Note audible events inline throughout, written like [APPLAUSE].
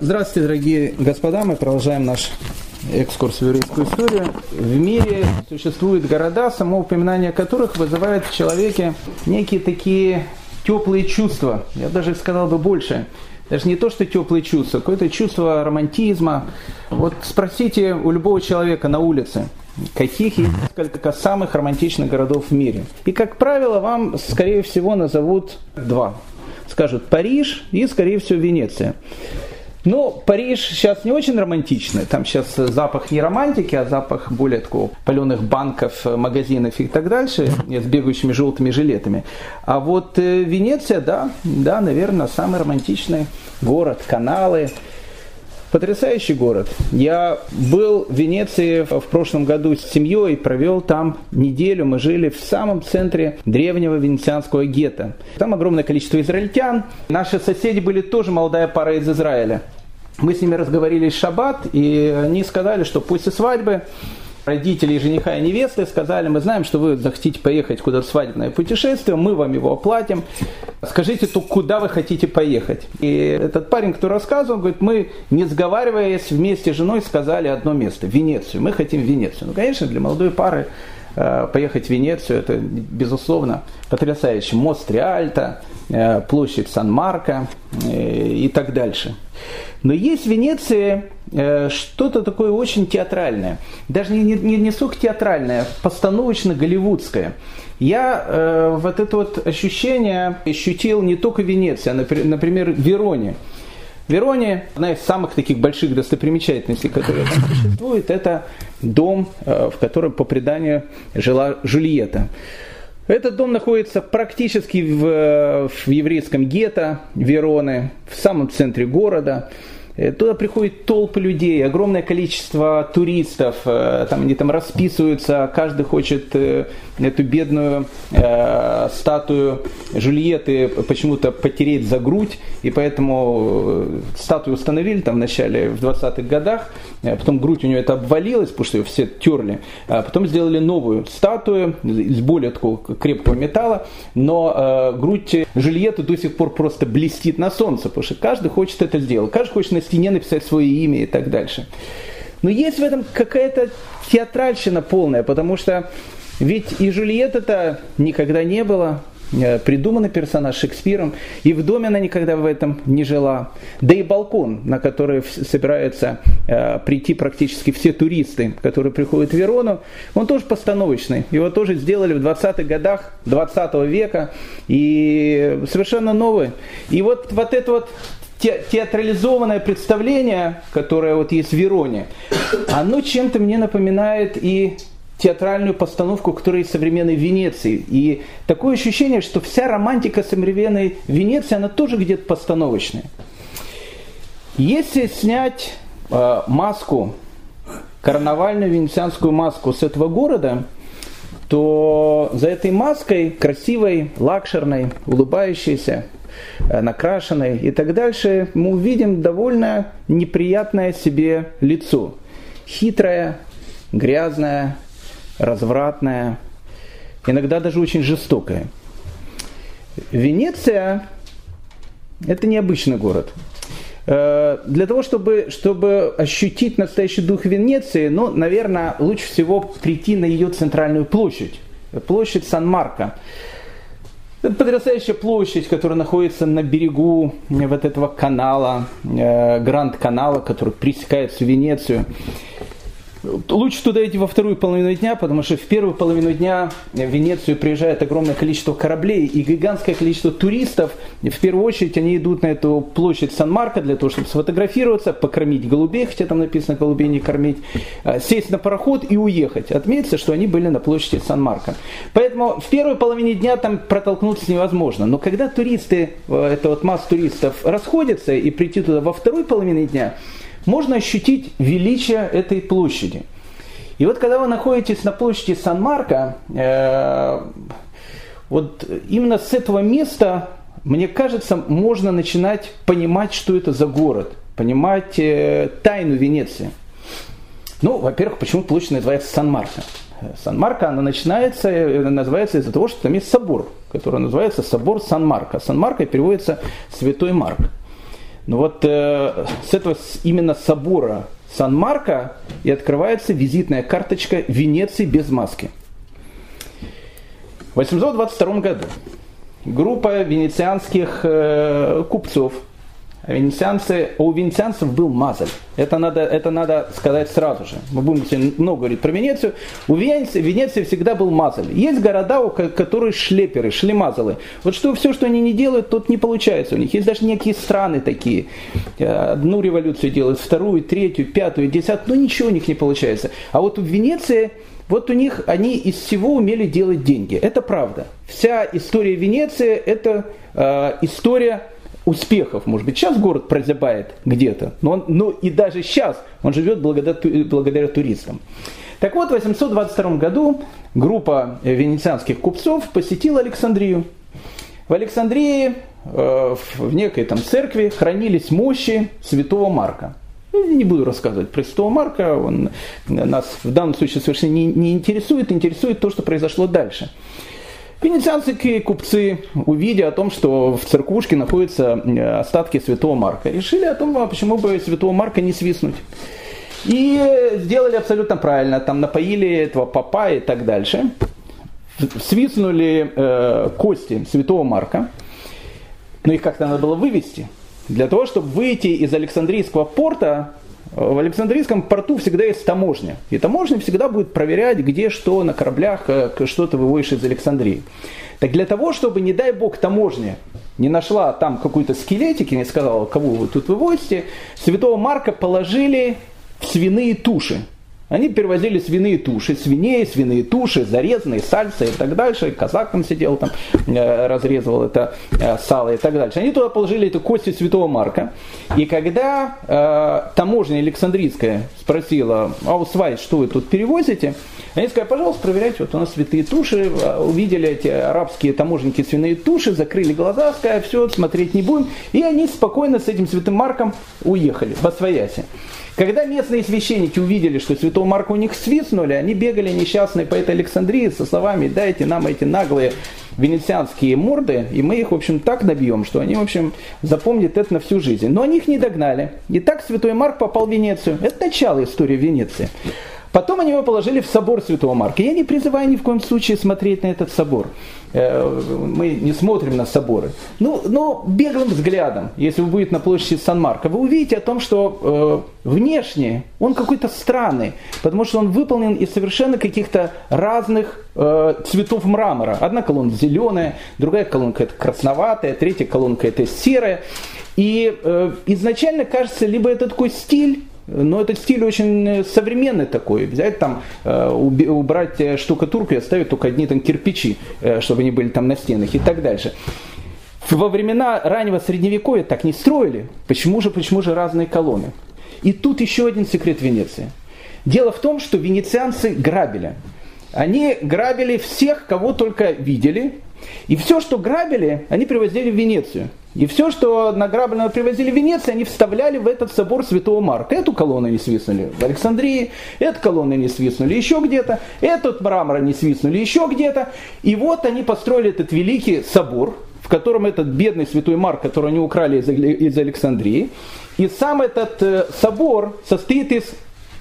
Здравствуйте, дорогие господа. Мы продолжаем наш экскурс в еврейскую историю. В мире существуют города, само упоминание которых вызывает в человеке некие такие теплые чувства. Я даже сказал бы больше. Даже не то, что теплые чувства, какое-то чувство романтизма. Вот спросите у любого человека на улице, каких есть несколько самых романтичных городов в мире. И, как правило, вам, скорее всего, назовут два. Скажут Париж и, скорее всего, Венеция. Ну, Париж сейчас не очень романтичный. Там сейчас запах не романтики, а запах более такого паленых банков, магазинов и так дальше, [LAUGHS] с бегающими желтыми жилетами. А вот э, Венеция, да, да, наверное, самый романтичный город, каналы. Потрясающий город. Я был в Венеции в прошлом году с семьей, провел там неделю. Мы жили в самом центре древнего венецианского гетто. Там огромное количество израильтян. Наши соседи были тоже молодая пара из Израиля мы с ними разговорились в шаббат, и они сказали, что после свадьбы родители жениха и невесты сказали, мы знаем, что вы захотите поехать куда-то свадебное путешествие, мы вам его оплатим. Скажите, то куда вы хотите поехать? И этот парень, кто рассказывал, говорит, мы, не сговариваясь, вместе с женой сказали одно место, Венецию. Мы хотим Венецию. Ну, конечно, для молодой пары э, поехать в Венецию, это, безусловно, потрясающе. Мост Риальто, площадь Сан-Марко э, и так дальше. Но есть в Венеции э, что-то такое очень театральное. Даже не, не, не столько театральное, постановочно-голливудское. Я э, вот это вот ощущение ощутил не только в Венеции, а, например, в Вероне. В Вероне одна из самых таких больших достопримечательностей, которые существует, это дом, э, в котором по преданию жила Жульетта. Этот дом находится практически в, в еврейском гетто Вероны, в самом центре города. Э, туда приходят толпы людей, огромное количество туристов, э, там они там расписываются, каждый хочет э, эту бедную э, статую Жульетты почему-то потереть за грудь, и поэтому статую установили там в начале, в 20-х годах, потом грудь у нее это обвалилась, потому что ее все терли, а потом сделали новую статую из более такого крепкого металла, но э, грудь Жульетты до сих пор просто блестит на солнце, потому что каждый хочет это сделать, каждый хочет стене написать свое имя и так дальше. Но есть в этом какая-то театральщина полная, потому что ведь и Жульетта-то никогда не было, э, придуманный персонаж Шекспиром, и в доме она никогда в этом не жила. Да и балкон, на который собираются э, прийти практически все туристы, которые приходят в Верону, он тоже постановочный. Его тоже сделали в 20-х годах 20 века, и совершенно новый. И вот, вот это вот те, театрализованное представление, которое вот есть в Вероне, оно чем-то мне напоминает и театральную постановку, которая есть в современной Венеции. И такое ощущение, что вся романтика современной Венеции, она тоже где-то постановочная. Если снять э, маску, карнавальную венецианскую маску с этого города, то за этой маской, красивой, лакшерной, улыбающейся, накрашенной и так дальше, мы увидим довольно неприятное себе лицо. Хитрое, грязное, развратное, иногда даже очень жестокое. Венеция – это необычный город. Э, для того, чтобы, чтобы ощутить настоящий дух Венеции, ну, наверное, лучше всего прийти на ее центральную площадь, площадь Сан-Марко. Это потрясающая площадь, которая находится на берегу вот этого канала, э, Гранд-канала, который пресекает всю Венецию. Лучше туда идти во вторую половину дня, потому что в первую половину дня в Венецию приезжает огромное количество кораблей и гигантское количество туристов. В первую очередь они идут на эту площадь Сан-Марко для того, чтобы сфотографироваться, покормить голубей, хотя там написано голубей не кормить, а, сесть на пароход и уехать. Отметиться, что они были на площади Сан-Марко. Поэтому в первой половине дня там протолкнуться невозможно. Но когда туристы, э, это вот масса туристов расходятся и прийти туда во второй половине дня, можно ощутить величие этой площади. И вот когда вы находитесь на площади Сан-Марко, э, вот именно с этого места, мне кажется, можно начинать понимать, что это за город, понимать э, тайну Венеции. Ну, во-первых, почему площадь называется Сан-Марко? Сан-Марко, она начинается, э, называется из-за того, что там есть собор, который называется собор Сан-Марко. Сан-Марко переводится «Святой Марк». Но вот э, с этого именно собора Сан-Марко и открывается визитная карточка Венеции без маски. В 822 году группа венецианских э, купцов – венецианцы, у венецианцев был мазаль. Это надо, это надо сказать сразу же. Мы будем сегодня много говорить про Венецию. У Венеции, Венеции всегда был мазаль. Есть города, у которые шлеперы, шлемазалы. Вот что все, что они не делают, тут не получается у них. Есть даже некие страны такие. Э, одну революцию делают, вторую, третью, пятую, десятую, но ничего у них не получается. А вот в Венеции вот у них они из всего умели делать деньги. Это правда. Вся история Венеции это э, история успехов. Может быть, сейчас город прозябает где-то, но, он, но и даже сейчас он живет благодаря, благодаря туристам. Так вот, в 822 году группа венецианских купцов посетила Александрию. В Александрии э, в некой там церкви хранились мощи святого Марка. Я не буду рассказывать про святого Марка, он нас в данном случае совершенно не, не интересует, интересует то, что произошло дальше. Венецианские купцы, увидя о том, что в церквушке находятся э, остатки святого Марка, решили о том, а почему бы святого Марка не свистнуть. И сделали абсолютно правильно, там напоили этого папа и так дальше. Свистнули э, кости святого Марка, но их как-то надо было вывести. Для того, чтобы выйти из Александрийского порта, в Александрийском порту всегда есть таможня. И таможня всегда будет проверять, где что на кораблях, э, что ты выводишь из Александрии. Так для того, чтобы, не дай бог, таможня не нашла там какой-то скелетик и не сказала, кого вы тут вывозите, святого Марка положили в свиные туши. Они перевозили свиные туши, свиней, свиные туши, зарезанные, сальцы и так дальше. Казак там сидел, там э, разрезывал это э, сало и так дальше. Они туда положили эту кости святого Марка. И когда э, таможня Александрийская спросила, а у свай, что вы тут перевозите? Они сказали, пожалуйста, проверяйте, вот у нас святые туши, э, увидели эти арабские таможенники свиные туши, закрыли глаза, сказали, все, смотреть не будем. И они спокойно с этим святым Марком уехали в Освояси. Когда местные священники увидели, что святого Марка у них свистнули, они бегали несчастные по этой Александрии со словами «дайте нам эти наглые венецианские морды, и мы их, в общем, так набьем, что они, в общем, запомнят это на всю жизнь». Но они их не догнали. И так святой Марк попал в Венецию. Это начало истории Венеции. Потом они его положили в собор Святого Марка. Я не призываю ни в коем случае смотреть на этот собор. Э, мы не смотрим на соборы. Ну, но беглым взглядом, если вы будете на площади Сан-Марко, вы увидите о том, что э, внешне он какой-то странный, потому что он выполнен из совершенно каких-то разных э, цветов мрамора. Одна колонка зеленая, другая колонка это красноватая, третья колонка это серая. И э, изначально кажется, либо это такой стиль, но этот стиль очень э, современный такой. Взять там, э, убрать э, штукатурку и оставить только одни там кирпичи, чтобы они были там на стенах и так дальше. Во времена раннего средневековья так не строили. Почему же, почему же разные колонны? И тут еще один секрет Венеции. Дело в том, что венецианцы грабили. Они грабили всех, кого только видели, и все, что грабили, они привозили в Венецию. И все, что награбленное привозили в Венецию, они вставляли в этот собор Святого Марка. Эту колонну они свистнули в Александрии, эту колонну они свистнули еще где-то, этот мрамор они свистнули еще где-то. И вот они построили этот великий собор, в котором этот бедный Святой Марк, который они украли из Александрии. И сам этот э, собор состоит из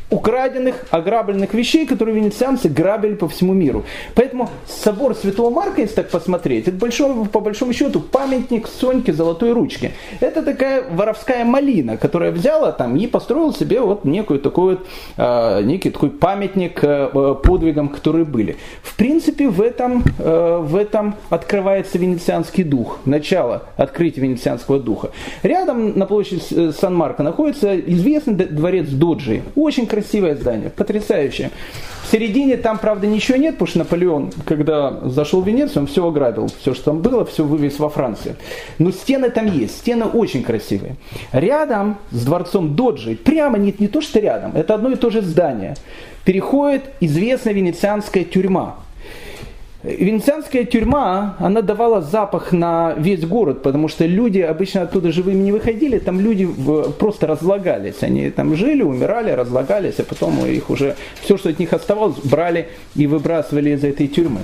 украденных, ограбленных вещей, которые венецианцы грабили по всему миру. Поэтому собор Святого Марка, если так посмотреть, это большой, по большому счету памятник Соньке Золотой Ручки. Это такая воровская малина, которая взяла там и построила себе вот некую вот, э, некий такой памятник э, подвигам, которые были. В принципе, в этом, э, в этом открывается венецианский дух, начало открытия венецианского духа. Рядом на площади Сан-Марко находится известный дворец Доджи, очень красивое здание, потрясающее. В середине там, правда, ничего нет, потому что Наполеон, когда зашел в Венецию, он все ограбил. Все, что там было, все вывез во Францию. Но стены там есть, стены очень красивые. Рядом с дворцом Доджи, прямо не, не то, что рядом, это одно и то же здание, переходит известная венецианская тюрьма. Венецианская тюрьма, она давала запах на весь город, потому что люди обычно оттуда живыми не выходили, там люди просто разлагались. Они там жили, умирали, разлагались, а потом их уже, все, что от них оставалось, брали и выбрасывали из этой тюрьмы.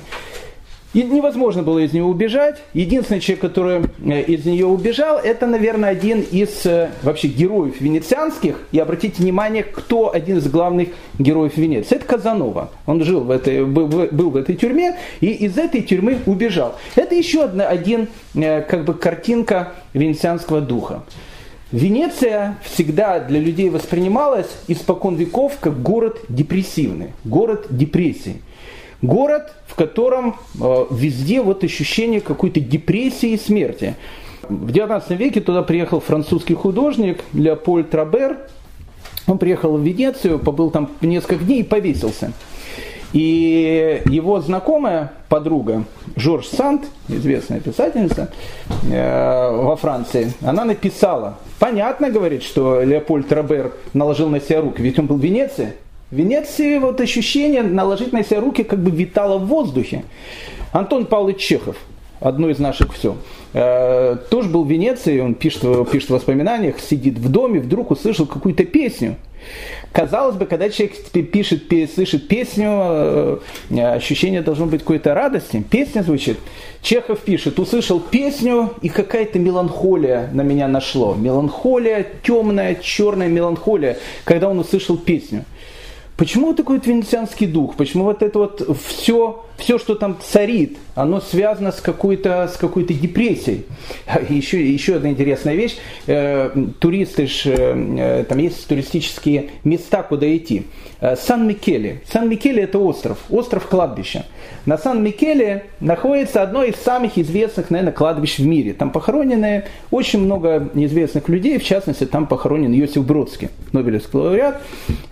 И невозможно было из нее убежать. Единственный человек, который э, из нее убежал, это, наверное, один из э, вообще героев венецианских. И обратите внимание, кто один из главных героев Венеции. Это Казанова. Он жил в этой, был, в этой тюрьме и из этой тюрьмы убежал. Это еще одна, один, э, как бы, картинка венецианского духа. Венеция всегда для людей воспринималась испокон веков как город депрессивный, город депрессии. Город, в котором э, везде вот ощущение какой-то депрессии и смерти. В XIX веке туда приехал французский художник Леопольд Трабер. Он приехал в Венецию, побыл там несколько дней и повесился. И его знакомая подруга Жорж Сант, известная писательница э, во Франции, она написала, понятно, говорит, что Леопольд Трабер наложил на себя руки, ведь он был в Венеции, в Венеции вот ощущение наложить на себя руки как бы витало в воздухе. Антон Павлович Чехов, одно из наших все, э, тоже был в Венеции, он пишет, пишет в воспоминаниях, сидит в доме, вдруг услышал какую-то песню. Казалось бы, когда человек пишет, слышит песню, э, ощущение должно быть какой-то радости. Песня звучит. Чехов пишет, услышал песню, и какая-то меланхолия на меня нашло. Меланхолия, темная, черная меланхолия, когда он услышал песню. Почему такой вот венецианский дух? Почему вот это вот все, все, что там царит, оно связано с какой-то, с какой-то депрессией? [LAUGHS] Еще, еще одна интересная вещь. Э, туристы, ж, э, там есть туристические места, куда идти. Э, Сан-Микеле. Сан-Микеле это остров, остров кладбища. На Сан-Микеле находится одно из самых известных, наверное, кладбищ в мире. Там похоронены очень много неизвестных людей, в частности, там похоронен Йосиф Бродский, Нобелевский лауреат,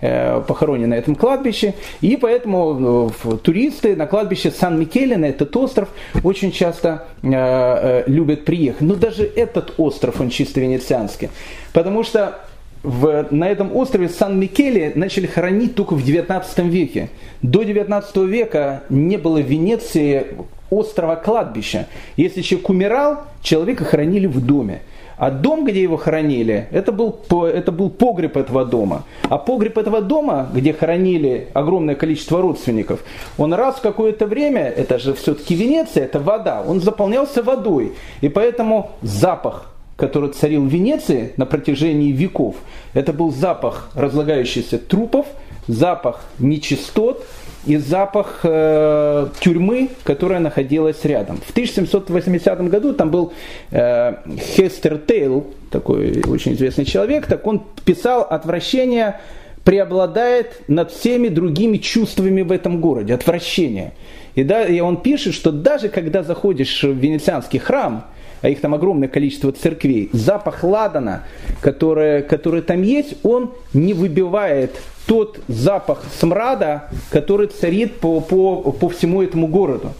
э, похоронен на этом кладбище. И поэтому э, туристы на кладбище Сан-Микеле, на этот остров, очень часто любят приехать. Но даже этот остров, он чисто венецианский. Потому что в, на этом острове Сан-Микеле начали хоронить только в 19 веке. До 19 века не было в Венеции острова кладбища. Если человек умирал, человека хоронили в доме. А дом, где его хоронили, это был, это был погреб этого дома. А погреб этого дома, где хоронили огромное количество родственников, он раз в какое-то время, это же все-таки Венеция, это вода, он заполнялся водой. И поэтому запах который царил в Венеции на протяжении веков, это был запах разлагающихся трупов, запах нечистот и запах э, тюрьмы, которая находилась рядом. В 1780 году там был э, Хестер Тейл, такой очень известный человек, так он писал отвращение преобладает над всеми другими чувствами в этом городе, отвращение. И, да, и он пишет, что даже когда заходишь в венецианский храм, а их там огромное количество церквей, запах ладана, который, который там есть, он не выбивает тот запах смрада, который царит по, по, по всему этому городу.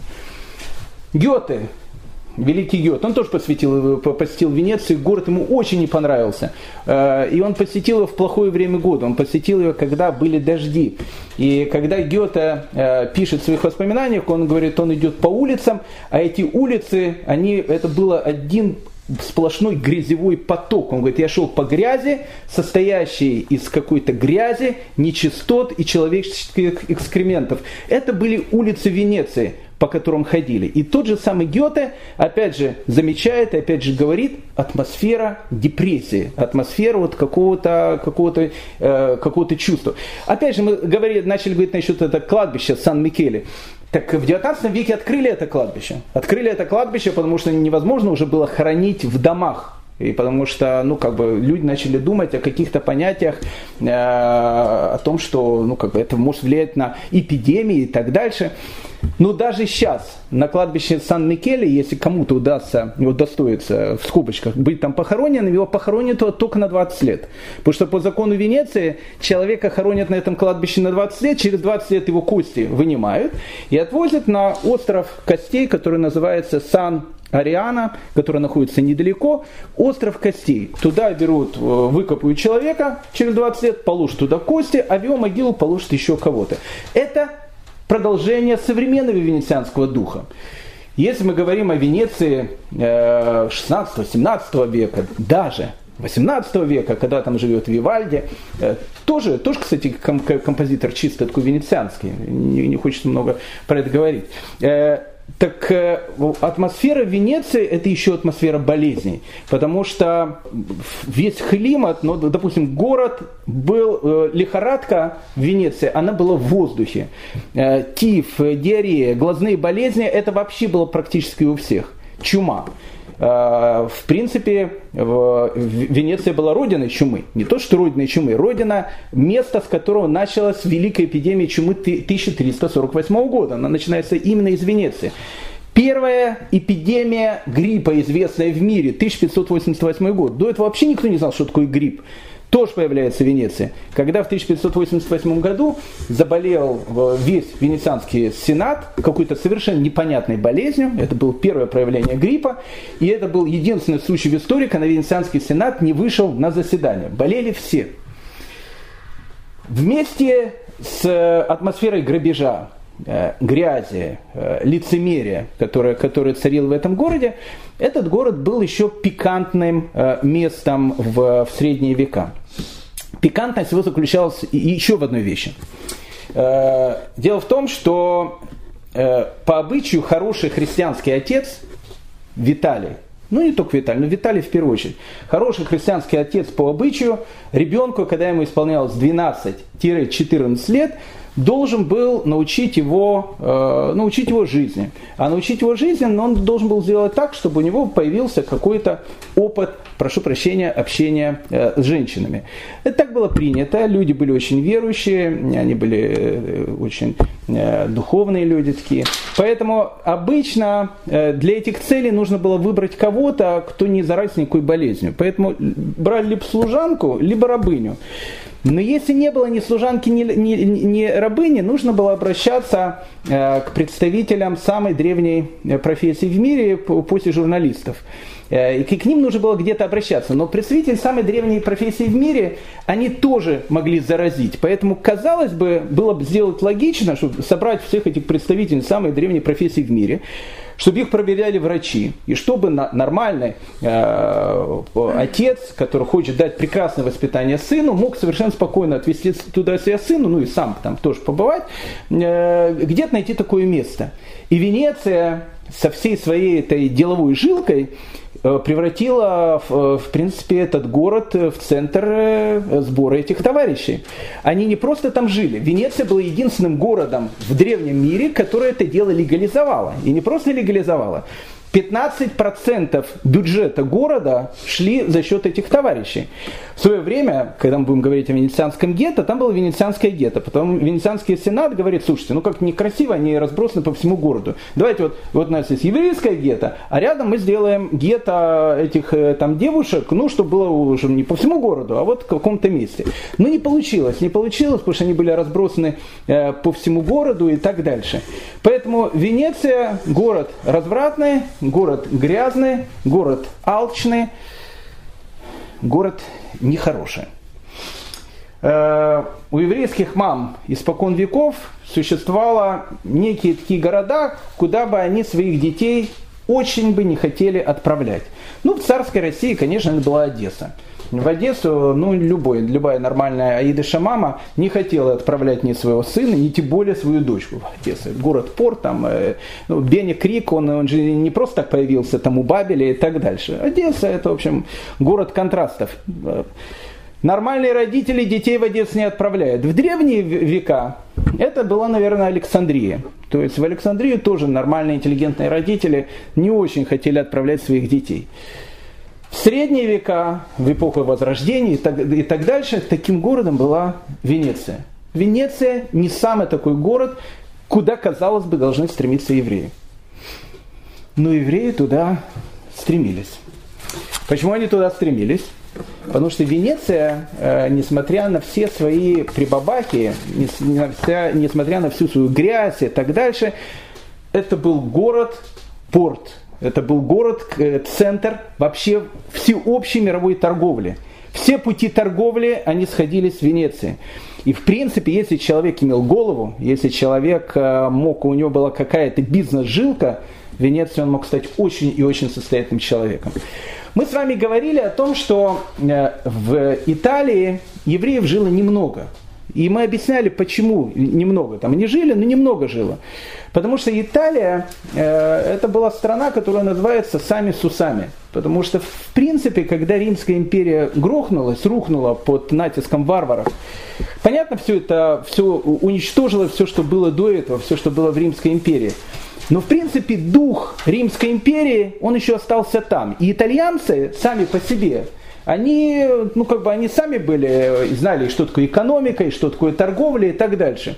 Гёте, великий Гёте, он тоже посвятил, посетил Венецию, город ему очень не понравился. Э, и он посетил его в плохое время года, он посетил его, когда были дожди. И когда Гёте э, пишет в своих воспоминаниях, он говорит, он идет по улицам, а эти улицы, они, это было один сплошной грязевой поток. Он говорит, я шел по грязи, состоящей из какой-то грязи, нечистот и человеческих экскрементов. Это были улицы Венеции по которым ходили. И тот же самый Гёте, опять же, замечает и опять же говорит, атмосфера депрессии, атмосфера вот какого-то какого э, какого чувства. Опять же, мы говорили, начали говорить насчет этого кладбища Сан-Микеле. Так в 19 веке открыли это кладбище. Открыли это кладбище, потому что невозможно уже было хоронить в домах. И потому что, ну, как бы люди начали думать о каких-то понятиях, э, о том, что, ну, как бы это может влиять на эпидемии и так дальше. Но даже сейчас на кладбище Сан-Микеле, если кому-то удастся, удостоится, в скобочках, быть там похороненным, его похоронят только на 20 лет. Потому что по закону Венеции человека хоронят на этом кладбище на 20 лет, через 20 лет его кости вынимают и отвозят на остров костей, который называется Сан Ариана, который находится недалеко, остров костей. Туда берут, э, выкопают человека через 20 лет, положат туда кости, а в его могилу положат еще кого-то. Это продолжение современного венецианского духа. Если мы говорим о Венеции 16-17 э, века, даже 18 века, когда там живет Вивальди, э, тоже, тоже кстати, композитор чисто такой венецианский, не, не хочется много про это говорить. Так э, атмосфера Венеции это еще атмосфера болезней, потому что весь климат, ну, допустим, город был, э, лихорадка в Венеции, она была в воздухе. Э, тиф, диарея, глазные болезни, это вообще было практически у всех. Чума. Э, в принципе, Венеция была родиной чумы. Не то, что родиной чумы, родина, место, с которого началась великая эпидемия чумы 1348 года. Она начинается именно из Венеции. Первая эпидемия гриппа, известная в мире, 1588 год. До этого вообще никто не знал, что такое грипп тоже появляется в Венеции. Когда в 1588 году заболел э, весь венецианский сенат какой-то совершенно непонятной болезнью, это было первое проявление гриппа, и это был единственный случай в истории, когда венецианский сенат не вышел на заседание. Болели все. Вместе с э, атмосферой грабежа, Э, грязи, лицемерия, которое, которое царило в этом городе, этот город был еще пикантным местом в, в средние века. Пикантность его заключалась еще в одной вещи. Дело в том, что по обычаю хороший христианский отец Виталий, ну не только Виталий, но Виталий в первую очередь, хороший христианский отец по обычаю, ребенку, когда ему исполнялось 12-14 лет, должен был научить его, э, научить его жизни. А научить его жизни он должен был сделать так, чтобы у него появился какой-то опыт, прошу прощения, общения э, с женщинами. Это так было принято, люди были очень верующие, они были э, очень э, духовные люди такие. Поэтому обычно э, для этих целей нужно было выбрать кого-то, кто не заразен никакой болезнью. Поэтому брали либо служанку, либо рабыню. Но если не было ни служанки, ни, ни, ни рабыни, нужно было обращаться э, к представителям самой древней э, профессии в мире после журналистов. Э, и к ним нужно было где-то обращаться. Но представители самой древней профессии в мире, они тоже могли заразить. Поэтому, казалось бы, было бы сделать логично, чтобы собрать всех этих представителей самой древней профессии в мире, чтобы их проверяли врачи, и чтобы нормальный э, отец, который хочет дать прекрасное воспитание сыну, мог совершенно спокойно отвезти туда себя сыну, ну и сам там тоже побывать, э, где-то найти такое место. И Венеция со всей своей этой деловой жилкой превратила, в, в принципе, этот город в центр э, сбора этих товарищей. Они не просто там жили. Венеция была единственным городом в древнем мире, которое это дело легализовало. И не просто легализовало, 15% бюджета города шли за счет этих товарищей. В свое время, когда мы будем говорить о венецианском гетто, там было венецианское гетто. Потом венецианский сенат говорит, слушайте, ну как некрасиво, они разбросаны по всему городу. Давайте вот, вот у нас есть еврейское гетто, а рядом мы сделаем гетто этих э, там девушек, ну, чтобы было уже не по всему городу, а вот в каком-то месте. Но не получилось, не получилось, потому что они были разбросаны э, по всему городу и так дальше. Поэтому Венеция город развратный, город грязный, город алчный, город нехороший. Э, у еврейских мам испокон веков существовало некие такие города, куда бы они своих детей очень бы не хотели отправлять. Ну, в царской России, конечно, это была Одесса в Одессу, ну, любой, любая нормальная Аида мама не хотела отправлять ни своего сына, ни тем более свою дочку в Одессу. Город-порт, там, э, ну, Беня Крик, он, он же не просто так появился там у Бабеля и так дальше. Одесса это, в общем, город контрастов. Нормальные родители детей в Одессу не отправляют. В древние века это была, наверное, Александрия. То есть в Александрию тоже нормальные интеллигентные родители не очень хотели отправлять своих детей. Средние века, в эпоху Возрождения и так, и так дальше, таким городом была Венеция. Венеция не самый такой город, куда, казалось бы, должны стремиться евреи. Но евреи туда стремились. Почему они туда стремились? Потому что Венеция, э, несмотря на все свои прибабахи, несмотря на всю свою грязь и так дальше, это был город, порт, это был город, э, центр вообще всеобщей мировой торговли. Все пути торговли, они сходились в Венеции. И в принципе, если человек имел голову, если человек э, мог, у него была какая-то бизнес-жилка, в Венеции он мог стать очень и очень состоятельным человеком. Мы с вами говорили о том, что э, в Италии евреев жило немного. И мы объясняли, почему немного там не жили, но немного жило. Потому что Италия э, это была страна, которая называется сами с усами. Потому что, в принципе, когда Римская империя грохнулась, рухнула под натиском варваров, понятно, все это все уничтожило все, что было до этого, все, что было в Римской империи. Но, в принципе, дух Римской империи, он еще остался там. И итальянцы сами по себе, они, ну, как бы, они сами были, знали, что такое экономика, и что такое торговля и так дальше.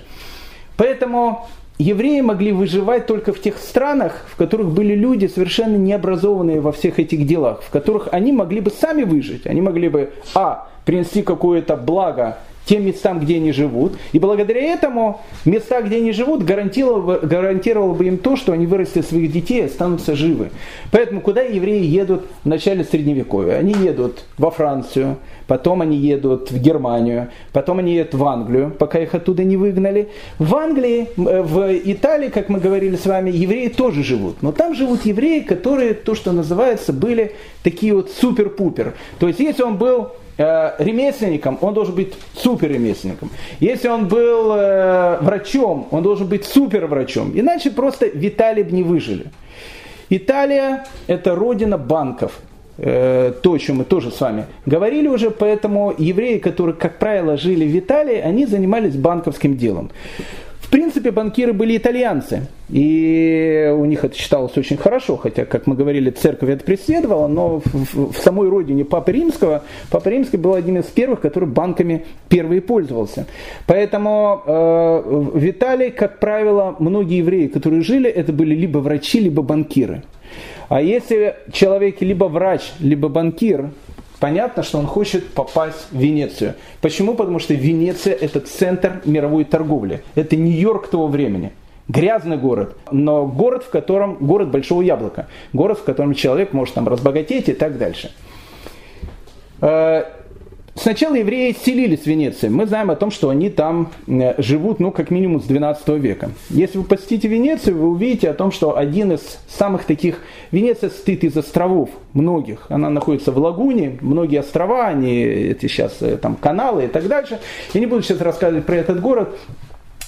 Поэтому евреи могли выживать только в тех странах, в которых были люди совершенно необразованные во всех этих делах, в которых они могли бы сами выжить. Они могли бы, а, принести какое-то благо тем местам, где они живут. И благодаря этому места, где они живут, гарантировало, гарантировало бы им то, что они вырастят своих детей и останутся живы. Поэтому куда евреи едут в начале Средневековья? Они едут во Францию, потом они едут в Германию, потом они едут в Англию, пока их оттуда не выгнали. В Англии, э, в Италии, как мы говорили с вами, евреи тоже живут. Но там живут евреи, которые, то, что называется, были такие вот супер-пупер. То есть, если он был Э, ремесленником, он должен быть супер ремесленником. Если он был э, врачом, он должен быть супер врачом. Иначе просто Виталий бы не выжили. Италия – это родина банков. Э, то, о чем мы тоже с вами говорили уже, поэтому евреи, которые, как правило, жили в Италии, они занимались банковским делом. В принципе, банкиры были итальянцы, и у них это считалось очень хорошо, хотя, как мы говорили, церковь это преследовала, но в, в самой родине Папы Римского, Папа Римский был одним из первых, который банками первый пользовался. Поэтому э, в Италии, как правило, многие евреи, которые жили, это были либо врачи, либо банкиры. А если человек либо врач, либо банкир, Понятно, что он хочет попасть в Венецию. Почему? Потому что Венеция это центр мировой торговли. Это Нью-Йорк того времени. Грязный город, но город, в котором город большого яблока. Город, в котором человек может там разбогатеть и так дальше. Сначала евреи селились в Венеции. Мы знаем о том, что они там э, живут, ну, как минимум с 12 века. Если вы посетите Венецию, вы увидите о том, что один из самых таких... Венеция состоит из островов многих. Она находится в лагуне, многие острова, они эти сейчас э, там каналы и так дальше. Я не буду сейчас рассказывать про этот город,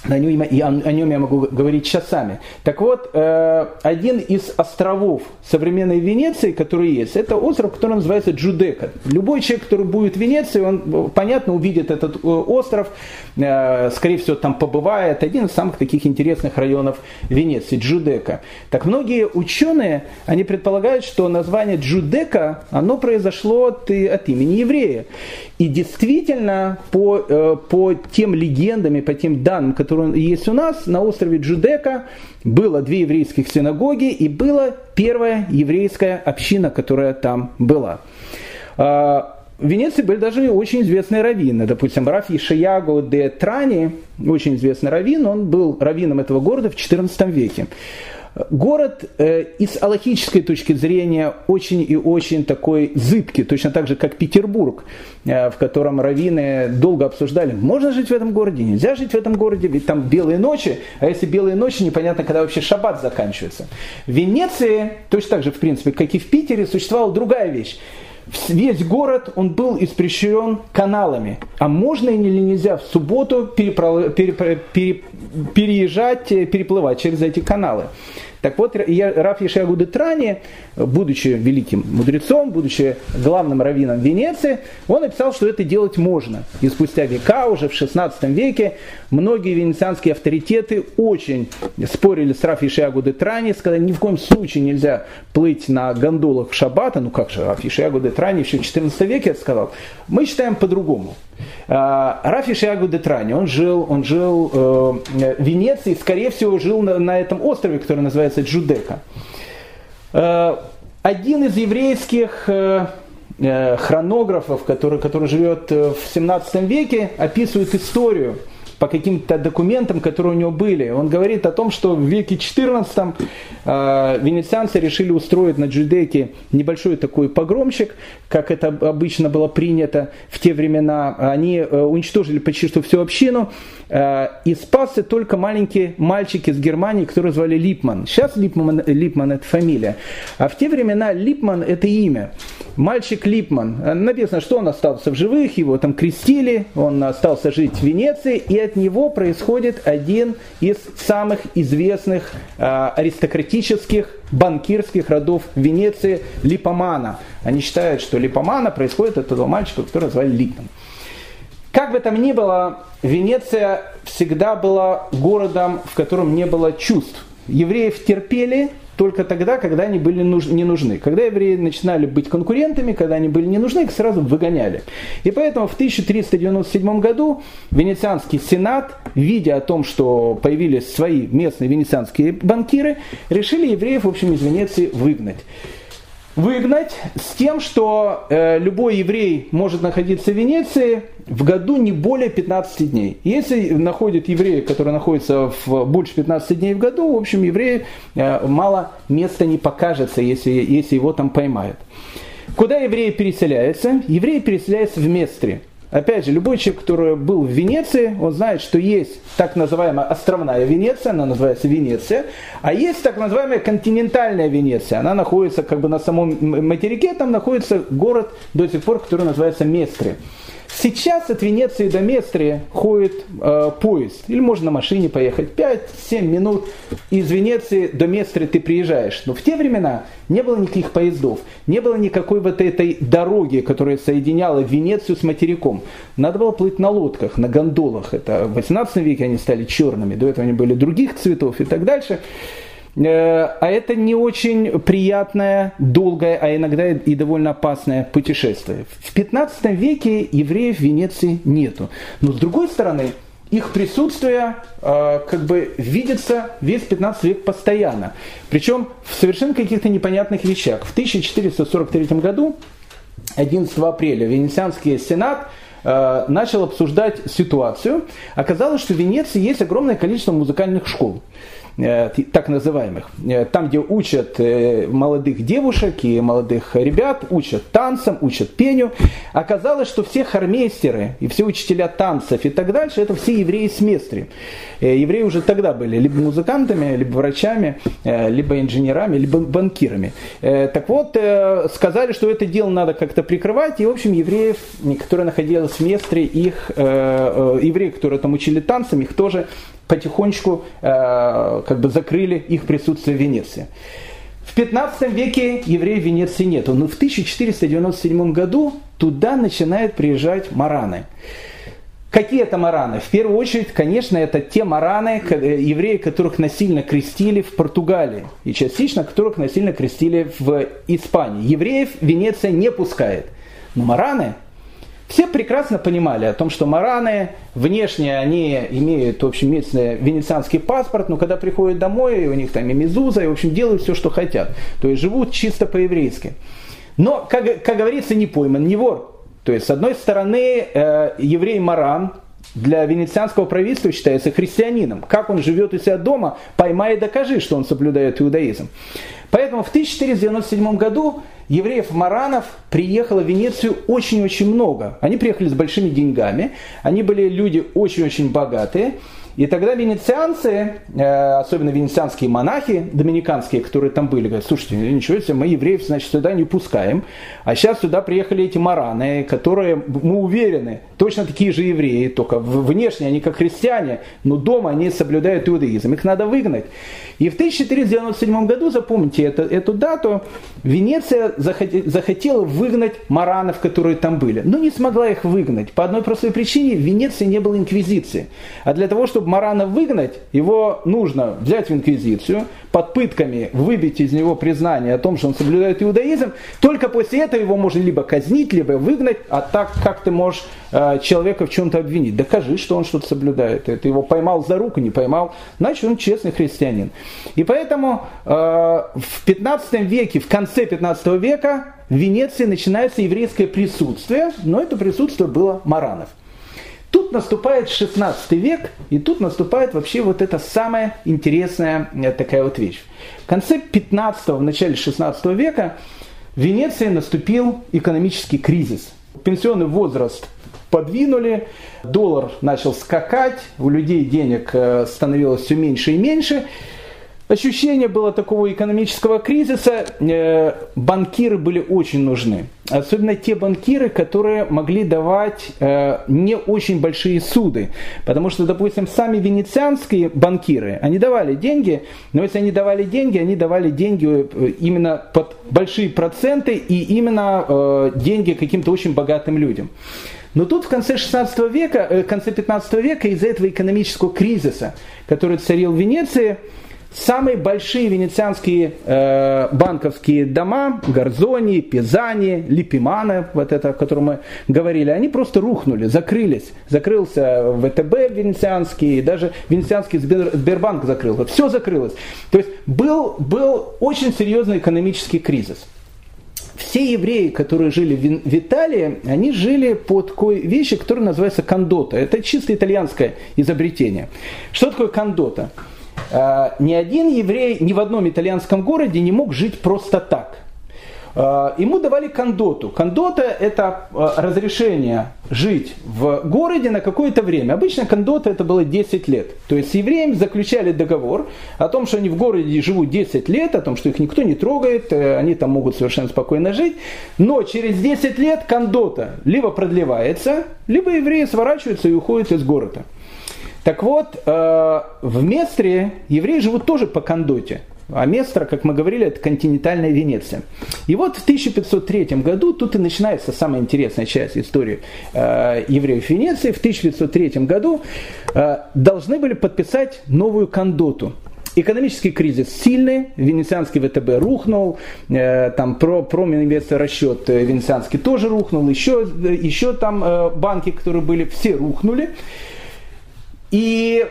о нем, и о, о нем я могу говорить часами. Так вот, э, один из островов современной Венеции, который есть, это остров, который называется Джудека. Любой человек, который будет в Венеции, он, понятно, увидит этот э, остров, э, скорее всего, там побывает. Один из самых таких интересных районов Венеции, Джудека. Так многие ученые, они предполагают, что название Джудека, оно произошло от, от имени еврея. И действительно, по, э, по тем легендам и по тем данным, которые есть у нас, на острове Джудека было две еврейских синагоги и была первая еврейская община, которая там была. А, в Венеции были даже очень известные раввины. Допустим, Раф Ишаяго де Трани, очень известный раввин, он был раввином этого города в XIV веке. Город э, из аллахической точки зрения очень и очень такой зыбкий, точно так же, как Петербург, э, в котором раввины долго обсуждали, можно жить в этом городе, нельзя жить в этом городе, ведь там белые ночи, а если белые ночи, непонятно, когда вообще шаббат заканчивается. В Венеции, точно так же, в принципе, как и в Питере, существовала другая вещь весь город, он был испрещен каналами. А можно или нельзя в субботу переезжать, э, переплывать через эти каналы? Так вот, Раф Ешиагу Трани, будучи великим мудрецом, будучи главным раввином Венеции, он написал, что это делать можно. И спустя века, уже в 16 веке, многие венецианские авторитеты очень спорили с Раф Ешиагу Трани, сказали, ни в коем случае нельзя плыть на гондолах в шаббата. Ну как же, Раф Ешиагу Трани еще в 14 веке это сказал. Мы считаем по-другому. А, Рафи Шиагу Детрани, он жил, он жил э, в Венеции, скорее всего, жил на, на этом острове, который называется Джудека. Э, один из еврейских э, хронографов, который, который живет в 17 веке, описывает историю по каким-то документам, которые у него были. Он говорит о том, что в веке XIV э, венецианцы решили устроить на Джудейке небольшой такой погромчик, как это обычно было принято в те времена. Они э, уничтожили почти что всю общину, э, и спасся только маленький мальчик из Германии, который звали Липман. Сейчас Липман, Липман это фамилия, а в те времена Липман это имя. Мальчик Липман. Написано, что он остался в живых, его там крестили, он остался жить в Венеции, и от него происходит один из самых известных э, аристократических банкирских родов Венеции Липомана. Они считают, что Липомана происходит от этого мальчика, которого звали Липман. Как бы там ни было, Венеция всегда была городом, в котором не было чувств. Евреев терпели, только тогда, когда они были не нужны. Когда евреи начинали быть конкурентами, когда они были не нужны, их сразу выгоняли. И поэтому в 1397 году Венецианский сенат, видя о том, что появились свои местные венецианские банкиры, решили евреев, в общем, из Венеции выгнать выгнать с тем, что э, любой еврей может находиться в Венеции в году не более 15 дней. Если находит еврея, который находится в больше 15 дней в году, в общем, еврею э, мало места не покажется, если, если его там поймают. Куда евреи переселяются? Евреи переселяются в Местре. Опять же, любой человек, который был в Венеции, он знает, что есть так называемая островная Венеция, она называется Венеция, а есть так называемая континентальная Венеция, она находится как бы на самом материке, там находится город до сих пор, который называется Местри. Сейчас от Венеции до Местрии ходит э, поезд. Или можно на машине поехать 5-7 минут. Из Венеции до Местрии ты приезжаешь. Но в те времена не было никаких поездов. Не было никакой вот этой дороги, которая соединяла Венецию с материком. Надо было плыть на лодках, на гондолах. Это в 18 веке они стали черными. До этого они были других цветов и так дальше. Э, а это не очень приятное, долгое, а иногда и довольно опасное путешествие. В 15 веке евреев в Венеции нету. Но с другой стороны, их присутствие э, как бы видится весь 15 век постоянно. Причем в совершенно каких-то непонятных вещах. В 1443 году, 11 апреля, Венецианский сенат э, начал обсуждать ситуацию. Оказалось, что в Венеции есть огромное количество музыкальных школ. Э, так называемых, э, там, где учат э, молодых девушек и молодых ребят, учат танцам, учат пению. Оказалось, что все хормейстеры и все учителя танцев и так дальше, это все евреи с Местри. Евреи уже тогда были либо музыкантами, либо врачами, либо инженерами, либо банкирами. Так вот, сказали, что это дело надо как-то прикрывать, и, в общем, евреев, которые находились в Местре, их, евреи, которые там учили танцам, их тоже потихонечку э, как бы закрыли их присутствие в Венеции. В 15 веке евреев в Венеции нету, но в 1497 году туда начинают приезжать мараны. Какие это мараны? В первую очередь, конечно, это те мараны, э, евреи, которых насильно крестили в Португалии, и частично которых насильно крестили в Испании. Евреев Венеция не пускает. Но мараны все прекрасно понимали о том, что мараны, внешне они имеют, в общем, венецианский паспорт, но когда приходят домой, у них там и мезуза, и, в общем, делают все, что хотят. То есть живут чисто по-еврейски. Но, как, как говорится, не пойман, не вор. То есть, с одной стороны, э, еврей Маран для венецианского правительства считается христианином. Как он живет у себя дома, поймай и докажи, что он соблюдает иудаизм. Поэтому в 1497 году евреев-маранов приехало в Венецию очень-очень много. Они приехали с большими деньгами, они были люди очень-очень богатые. И тогда венецианцы, э, особенно венецианские монахи, доминиканские, которые там были, говорят, слушайте, ничего себе, мы евреев, значит, сюда не пускаем. А сейчас сюда приехали эти мараны, которые, мы уверены, точно такие же евреи, только внешне они как христиане, но дома они соблюдают иудаизм. Их надо выгнать. И в 1497 году, запомните это, эту дату, Венеция захотела выгнать маранов, которые там были. Но не смогла их выгнать. По одной простой причине в Венеции не было инквизиции. А для того, чтобы Марана выгнать, его нужно взять в инквизицию, под пытками выбить из него признание о том, что он соблюдает иудаизм. Только после этого его можно либо казнить, либо выгнать. А так, как ты можешь э, человека в чем-то обвинить? Докажи, что он что-то соблюдает. Ты его поймал за руку, не поймал. Значит, он честный христианин. И поэтому э, в 15 веке, в конце 15 века в Венеции начинается еврейское присутствие, но это присутствие было маранов. Тут наступает 16 век, и тут наступает вообще вот эта самая интересная э, такая вот вещь. В конце 15 в начале 16 века в Венеции наступил экономический кризис. Пенсионный возраст подвинули, доллар начал скакать, у людей денег э, становилось все меньше и меньше, ощущение было такого экономического кризиса, э, банкиры были очень нужны. Особенно те банкиры, которые могли давать э, не очень большие суды. Потому что, допустим, сами венецианские банкиры, они давали деньги, но если они давали деньги, они давали деньги э, именно под большие проценты и именно деньги каким-то очень богатым людям. Но тут в конце 16 века, э, конце 15 века из-за этого экономического кризиса, который царил в Венеции, Самые большие венецианские э, банковские дома, Горзони, Пизани, Липимана, вот это, о котором мы говорили, они просто рухнули, закрылись. Закрылся ВТБ венецианский, даже венецианский Сбербанк закрылся. Все закрылось. То есть был, был очень серьезный экономический кризис. Все евреи, которые жили в Италии, они жили по такой вещи, которая называется кондота. Это чисто итальянское изобретение. Что такое кондота? Э, ни один еврей ни в одном итальянском городе не мог жить просто так. Э, ему давали кондоту. Кондота – это э, разрешение жить в городе на какое-то время. Обычно кондота это было 10 лет. То есть с евреями заключали договор о том, что они в городе живут 10 лет, о том, что их никто не трогает, они там могут совершенно спокойно жить. Но через 10 лет кондота либо продлевается, либо евреи сворачиваются и уходят из города. Так вот, э, в Местре евреи живут тоже по кондоте. А Местра, как мы говорили, это континентальная Венеция. И вот в 1503 году, тут и начинается самая интересная часть истории э, евреев Венеции, в 1503 году э, должны были подписать новую кондоту. Экономический кризис сильный, венецианский ВТБ рухнул, э, там про, расчет венецианский тоже рухнул, еще, еще там э, банки, которые были, все рухнули. И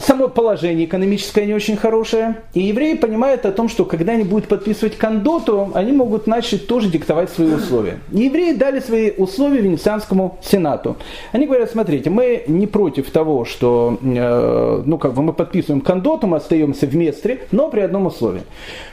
само положение экономическое не очень хорошее. И евреи понимают о том, что когда они будут подписывать кондоту, они могут начать тоже диктовать свои условия. И евреи дали свои условия Венецианскому сенату. Они говорят, смотрите, мы не против того, что э, ну, как бы мы подписываем кондоту, мы остаемся в Местре, но при одном условии.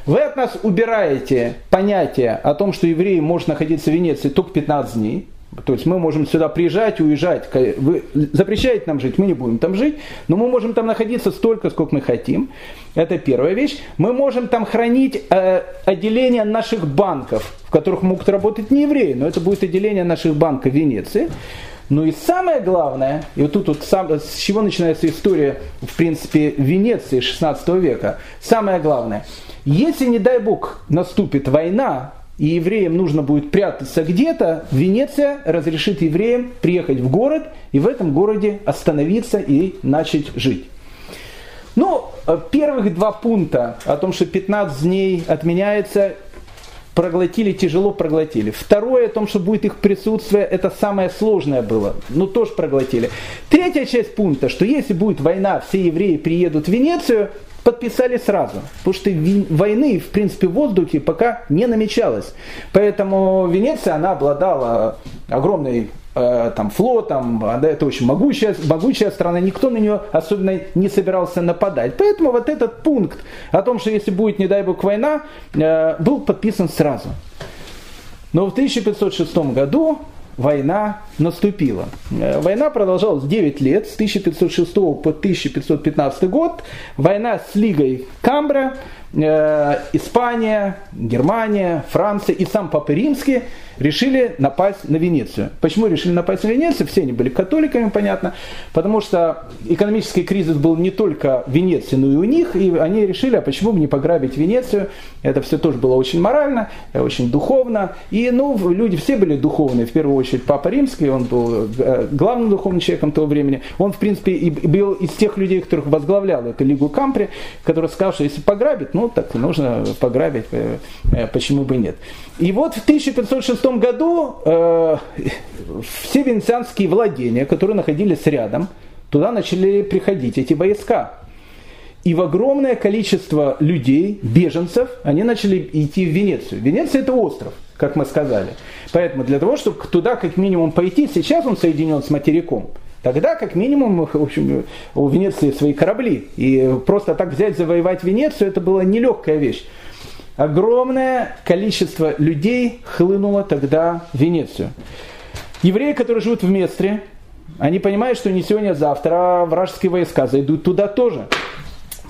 Вы от нас убираете понятие о том, что евреи может находиться в Венеции только 15 дней, то есть мы можем сюда приезжать, уезжать. Вы запрещаете нам жить, мы не будем там жить, но мы можем там находиться столько, сколько мы хотим. Это первая вещь. Мы можем там хранить э, отделения наших банков, в которых могут работать не евреи, но это будет отделение наших банков Венеции. Ну и самое главное, и вот тут вот сам, с чего начинается история, в принципе, Венеции 16 века, самое главное, если, не дай бог, наступит война, и евреям нужно будет прятаться где-то, Венеция разрешит евреям приехать в город и в этом городе остановиться и начать жить. Ну, первых два пункта о том, что 15 дней отменяется, проглотили, тяжело проглотили. Второе, о том, что будет их присутствие, это самое сложное было. Ну, тоже проглотили. Третья часть пункта, что если будет война, все евреи приедут в Венецию, подписали сразу, потому что войны, в принципе, в воздухе пока не намечалось. Поэтому Венеция, она обладала огромной э, там, флотом, да, это очень могучая, могучая страна, никто на нее особенно не собирался нападать. Поэтому вот этот пункт о том, что если будет, не дай бог, война, э, был подписан сразу. Но в 1506 году война наступила. Э, война продолжалась 9 лет, с 1506 по 1515 год. Война с Лигой Камбра, Испания, Германия, Франция и сам Папа Римский – решили напасть на Венецию. Почему решили напасть на Венецию? Все они были католиками, понятно. Потому что экономический кризис был не только в Венеции, но и у них. И они решили, а почему бы не пограбить Венецию? Это все тоже было очень морально, очень духовно. И ну, люди все были духовные. В первую очередь Папа Римский, он был э, главным духовным человеком того времени. Он, в принципе, и был из тех людей, которых возглавлял эту Лигу Кампри, который сказал, что если пограбить, ну так нужно пограбить, э, э, почему бы нет. И вот в 1506 году э, все венецианские владения, которые находились рядом, туда начали приходить эти войска. И в огромное количество людей, беженцев, они начали идти в Венецию. Венеция это остров, как мы сказали. Поэтому для того, чтобы туда как минимум пойти, сейчас он соединен с материком. Тогда, как минимум, в общем, у Венеции свои корабли. И просто так взять, завоевать Венецию, это была нелегкая вещь. Огромное количество людей хлынуло тогда в Венецию. Евреи, которые живут в Местре, они понимают, что не сегодня, а завтра вражеские войска зайдут туда тоже.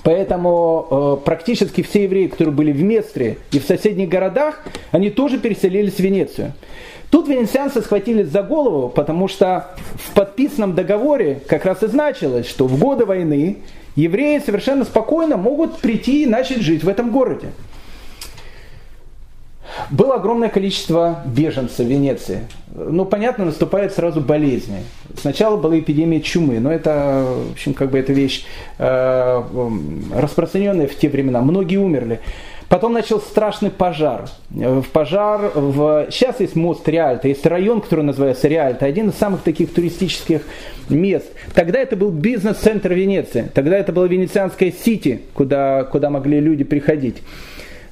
Поэтому э, практически все евреи, которые были в Местре и в соседних городах, они тоже переселились в Венецию. Тут венецианцы схватились за голову, потому что в подписанном договоре как раз и значилось, что в годы войны евреи совершенно спокойно могут прийти и начать жить в этом городе. Было огромное количество беженцев в Венеции. Ну, понятно, наступают сразу болезни. Сначала была эпидемия чумы, но это, в общем, как бы эта вещь э, распространенная в те времена. Многие умерли. Потом начал страшный пожар. В пожар в... Сейчас есть мост Реальто, есть район, который называется Реальто, один из самых таких туристических мест. Тогда это был бизнес-центр Венеции. Тогда это была Венецианская Сити, куда, куда могли люди приходить.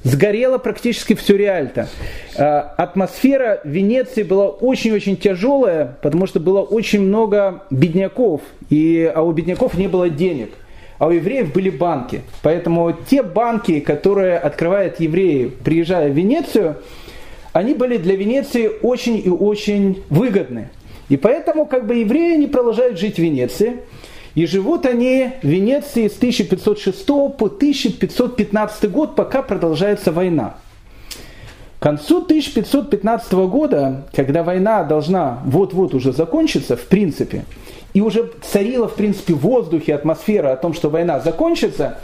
Сгорело практически все Реальто. А, атмосфера Венеции была очень-очень тяжелая, потому что было очень много бедняков, и, а у бедняков не было денег – а у евреев были банки. Поэтому те банки, которые открывают евреи, приезжая в Венецию, они были для Венеции очень и очень выгодны. И поэтому как бы евреи не продолжают жить в Венеции. И живут они в Венеции с 1506 по 1515 год, пока продолжается война. К концу 1515 года, когда война должна вот-вот уже закончиться, в принципе, и уже царила, в принципе, в воздухе атмосфера о том, что война закончится,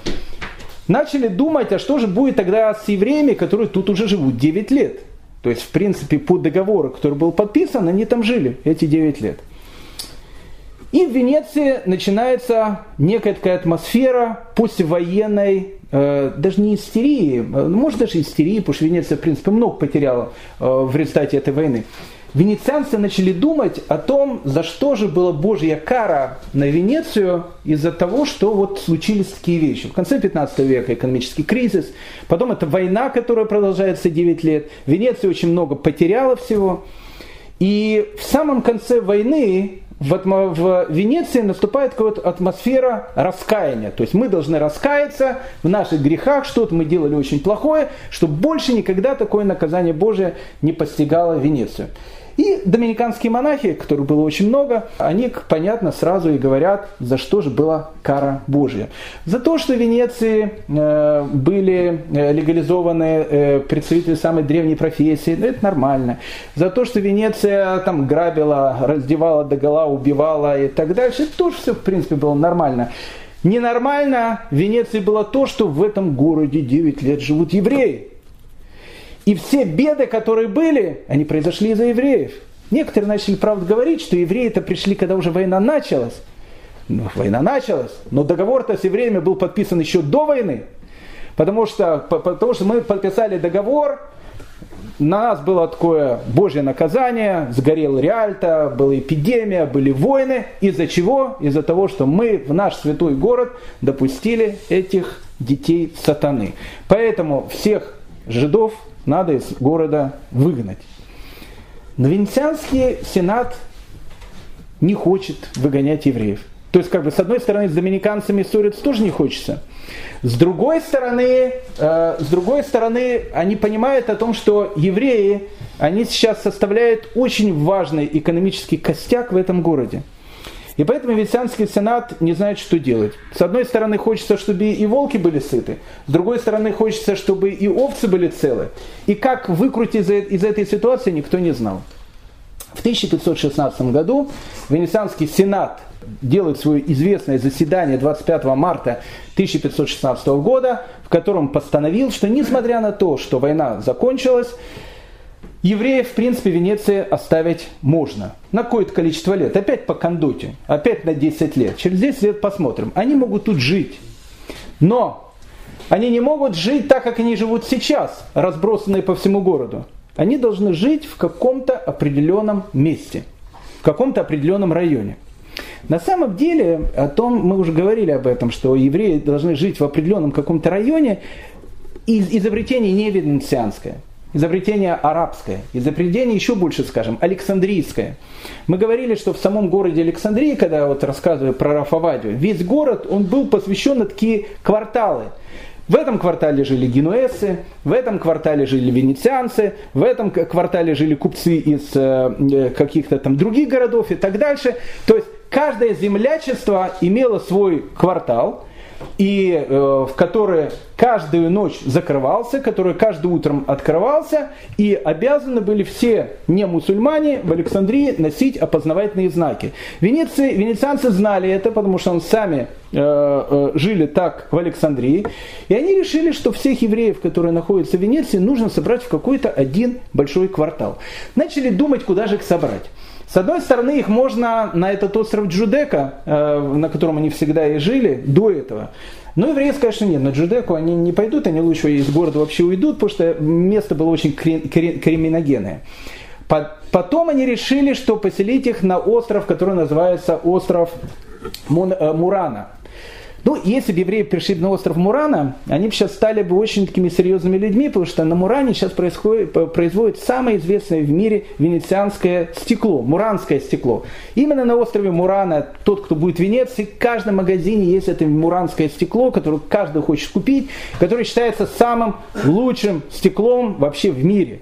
начали думать, а что же будет тогда с евреями, которые тут уже живут 9 лет. То есть, в принципе, по договору, который был подписан, они там жили эти 9 лет. И в Венеции начинается некая такая атмосфера послевоенной, даже не истерии, э, может даже истерии, потому что Венеция, в принципе, много потеряла э, в результате этой войны венецианцы начали думать о том, за что же была Божья кара на Венецию из-за того, что вот случились такие вещи. В конце 15 века экономический кризис, потом это война, которая продолжается 9 лет. Венеция очень много потеряла всего. И в самом конце войны в, в Венеции наступает какая-то атмосфера раскаяния. То есть мы должны раскаяться в наших грехах, что-то мы делали очень плохое, чтобы больше никогда такое наказание Божие не постигало Венецию. И доминиканские монахи, которых было очень много, они, понятно, сразу и говорят, за что же была кара Божья. За то, что в Венеции э, были э, легализованы э, представители самой древней профессии, это нормально. За то, что Венеция там грабила, раздевала догола, убивала и так дальше, это тоже все, в принципе, было нормально. Ненормально в Венеции было то, что в этом городе 9 лет живут евреи. И все беды, которые были, они произошли из-за евреев. Некоторые начали, правда, говорить, что евреи-то пришли, когда уже война началась. Ну, война началась, но договор-то с евреями был подписан еще до войны. Потому что, потому что мы подписали договор, на нас было такое божье наказание, сгорел Реальто, была эпидемия, были войны. Из-за чего? Из-за того, что мы в наш святой город допустили этих детей сатаны. Поэтому всех жидов надо из города выгнать. Но Венецианский сенат не хочет выгонять евреев. То есть, как бы, с одной стороны, с доминиканцами ссориться тоже не хочется. С другой стороны, э, с другой стороны, они понимают о том, что евреи, они сейчас составляют очень важный экономический костяк в этом городе. И поэтому Венецианский сенат не знает, что делать. С одной стороны, хочется, чтобы и волки были сыты, с другой стороны, хочется, чтобы и овцы были целы. И как выкрутить из этой ситуации, никто не знал. В 1516 году Венецианский сенат делает свое известное заседание 25 марта 1516 года, в котором постановил, что несмотря на то, что война закончилась, Евреев, в принципе, в Венеции оставить можно. На какое-то количество лет. Опять по кондуте. Опять на 10 лет. Через 10 лет посмотрим. Они могут тут жить. Но они не могут жить так, как они живут сейчас, разбросанные по всему городу. Они должны жить в каком-то определенном месте. В каком-то определенном районе. На самом деле, о том мы уже говорили об этом, что евреи должны жить в определенном каком-то районе, из изобретение не венецианское. Изобретение арабское, изобретение еще больше, скажем, Александрийское. Мы говорили, что в самом городе Александрии, когда вот рассказываю про Рафавадию, весь город, он был посвящен на такие кварталы. В этом квартале жили генуэзцы, в этом квартале жили венецианцы, в этом квартале жили купцы из э, каких-то там других городов и так дальше. То есть каждое землячество имело свой квартал, и э, в который каждую ночь закрывался, который каждым утром открывался, и обязаны были все не мусульмане в Александрии носить опознавательные знаки. Венеции, венецианцы знали это, потому что они сами э, э, жили так в Александрии, и они решили, что всех евреев, которые находятся в Венеции, нужно собрать в какой-то один большой квартал. Начали думать, куда же их собрать. С одной стороны, их можно на этот остров Джудека, э, на котором они всегда и жили, до этого. Но евреи, конечно, нет. На Джудеку они не пойдут, они лучше из города вообще уйдут, потому что место было очень криминогенное. Потом они решили, что поселить их на остров, который называется остров э, Мурана. Ну, если бы евреи пришли на остров Мурана, они бы сейчас стали бы очень такими серьезными людьми, потому что на Муране сейчас происходит, производит самое известное в мире венецианское стекло, муранское стекло. Именно на острове Мурана, тот, кто будет в Венеции, в каждом магазине есть это муранское стекло, которое каждый хочет купить, которое считается самым лучшим стеклом вообще в мире.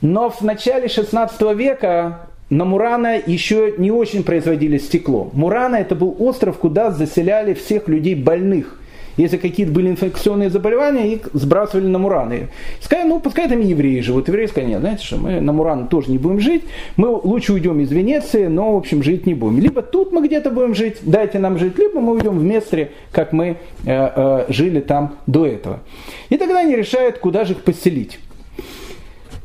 Но в начале 16 века на Мурана еще не очень производили стекло. Мурана это был остров, куда заселяли всех людей больных. Если какие-то были инфекционные заболевания, их сбрасывали на Мураны. Сказали, ну пускай там евреи живут. Евреи сказали, нет, знаете что, мы на Мураны тоже не будем жить. Мы лучше уйдем из Венеции, но в общем жить не будем. Либо тут мы где-то будем жить, дайте нам жить, либо мы уйдем в Местре, как мы э, э, жили там до этого. И тогда они решают, куда же их поселить.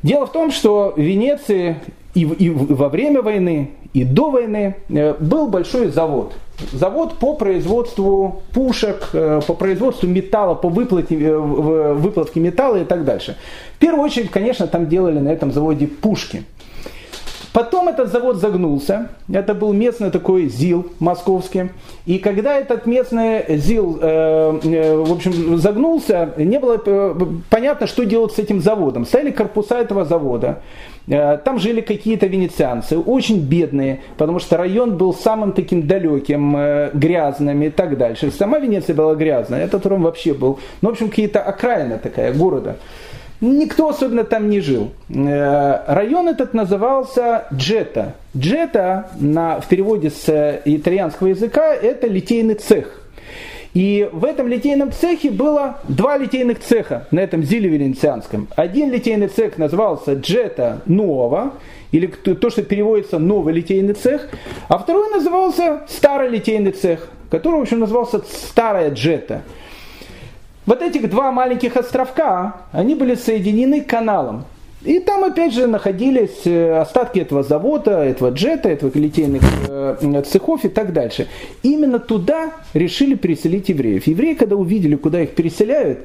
Дело в том, что в Венеции и, и во время войны, и до войны э, был большой завод. Завод по производству пушек, э, по производству металла, по выплате, э, выплатке металла и так дальше. В первую очередь, конечно, там делали на этом заводе пушки. Потом этот завод загнулся. Это был местный такой ЗИЛ московский. И когда этот местный ЗИЛ, в общем, загнулся, не было понятно, что делать с этим заводом. Стояли корпуса этого завода. Э, там жили какие-то венецианцы, очень бедные, потому что район был самым таким далеким, э, грязным и так дальше. Сама Венеция была грязная, этот район вообще был, ну, в общем, какие-то окраина такая города. Никто особенно там не жил. Э, район этот назывался Джета. Джета на, в переводе с итальянского языка это литейный цех. И в этом литейном цехе было два литейных цеха на этом зиле венецианском. Один литейный цех назывался Джета Нова, или то, что переводится новый литейный цех, а второй назывался старый литейный цех, который, в общем, назывался Старая Джета. Вот этих два маленьких островка, они были соединены каналом. И там опять же находились э, остатки этого завода, этого джета, этого литейных э, цехов и так дальше. Именно туда решили переселить евреев. Евреи, когда увидели, куда их переселяют,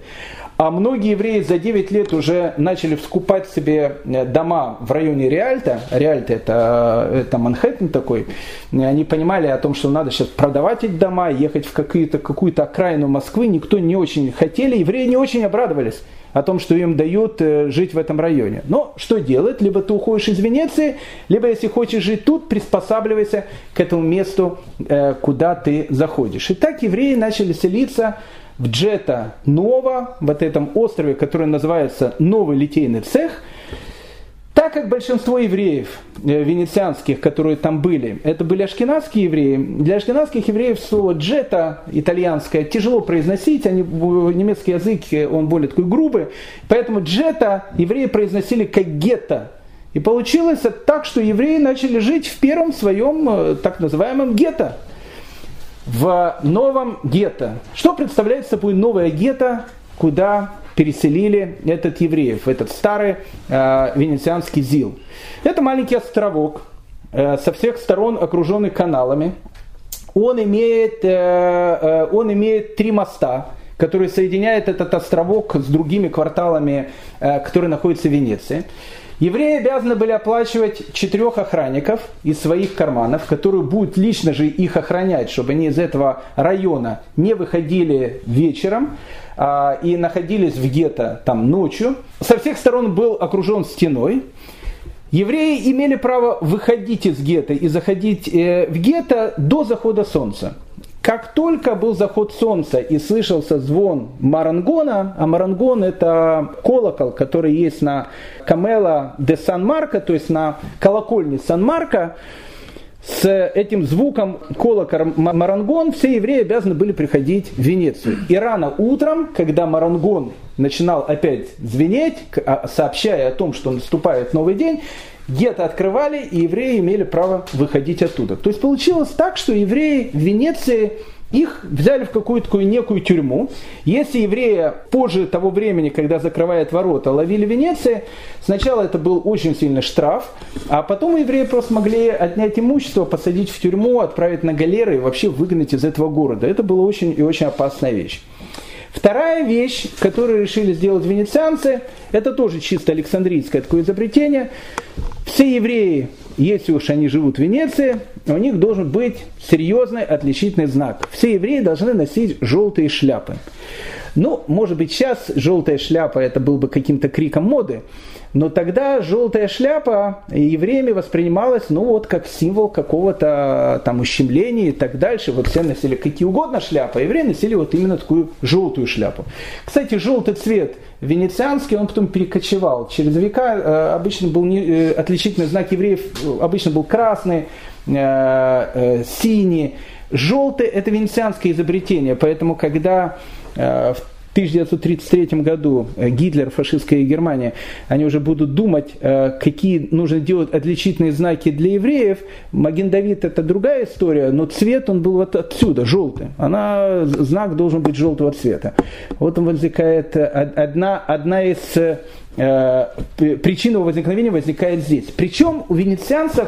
а многие евреи за 9 лет уже начали вскупать себе э, дома в районе Реальта. Реальта это, это Манхэттен такой. Они понимали о том, что надо сейчас продавать эти дома, ехать в какую-то, какую-то окраину Москвы. Никто не очень хотели. Евреи не очень обрадовались о том, что им дают э, жить в этом районе. Но что делать? Либо ты уходишь из Венеции, либо если хочешь жить тут, приспосабливайся к этому месту, э, куда ты заходишь. И так евреи начали селиться в Джета Нова, вот этом острове, который называется Новый литейный цех – так как большинство евреев э, венецианских, которые там были, это были ашкенадские евреи, для ашкенадских евреев слово «джета» итальянское тяжело произносить, они, немецкий язык, э, он более такой грубый, поэтому «джета» евреи произносили как «гетто». И получилось так, что евреи начали жить в первом своем э, так называемом гетто, в новом гетто. Что представляет собой новое гетто, куда переселили этот евреев, этот старый э, венецианский ЗИЛ. Это маленький островок, э, со всех сторон окруженный каналами. Он имеет, э, э, он имеет три моста, которые соединяют этот островок с другими кварталами, э, которые находятся в Венеции. Евреи обязаны были оплачивать четырех охранников из своих карманов, которые будут лично же их охранять, чтобы они из этого района не выходили вечером а, и находились в гетто там ночью. Со всех сторон был окружен стеной. Евреи имели право выходить из гетто и заходить э, в гетто до захода солнца. Как только был заход солнца и слышался звон марангона, а марангон это колокол, который есть на Камела де Сан-Марко, то есть на колокольне Сан-Марко, с этим звуком колокола марангон все евреи обязаны были приходить в Венецию. И рано утром, когда марангон начинал опять звенеть, а, сообщая о том, что наступает новый день, гетто открывали, и евреи имели право выходить оттуда. То есть получилось так, что евреи в Венеции их взяли в какую-то некую тюрьму. Если еврея позже того времени, когда закрывает ворота, ловили Венеции, сначала это был очень сильный штраф, а потом евреи просто могли отнять имущество, посадить в тюрьму, отправить на галеры и вообще выгнать из этого города. Это была очень и очень опасная вещь. Вторая вещь, которую решили сделать венецианцы, это тоже чисто александрийское такое изобретение. Все евреи, если уж они живут в Венеции, у них должен быть серьезный отличительный знак. Все евреи должны носить желтые шляпы. Ну, может быть, сейчас желтая шляпа это был бы каким-то криком моды, но тогда желтая шляпа евреями воспринималась, ну вот, как символ какого-то там ущемления и так дальше. Вот все носили какие угодно шляпы, а евреи носили вот именно такую желтую шляпу. Кстати, желтый цвет венецианский, он потом перекочевал. Через века э, обычно был не, э, отличительный знак евреев, обычно был красный, э, э, синий. Желтый – это венецианское изобретение, поэтому когда э, в 1933 году э, Гитлер, фашистская Германия, они уже будут думать, э, какие нужно делать отличительные знаки для евреев. Маген Давид это другая история, но цвет он был вот отсюда, желтый. Она, знак должен быть желтого цвета. Вот он возникает, э, одна, одна из причин его возникновения возникает здесь. Причем у венецианцев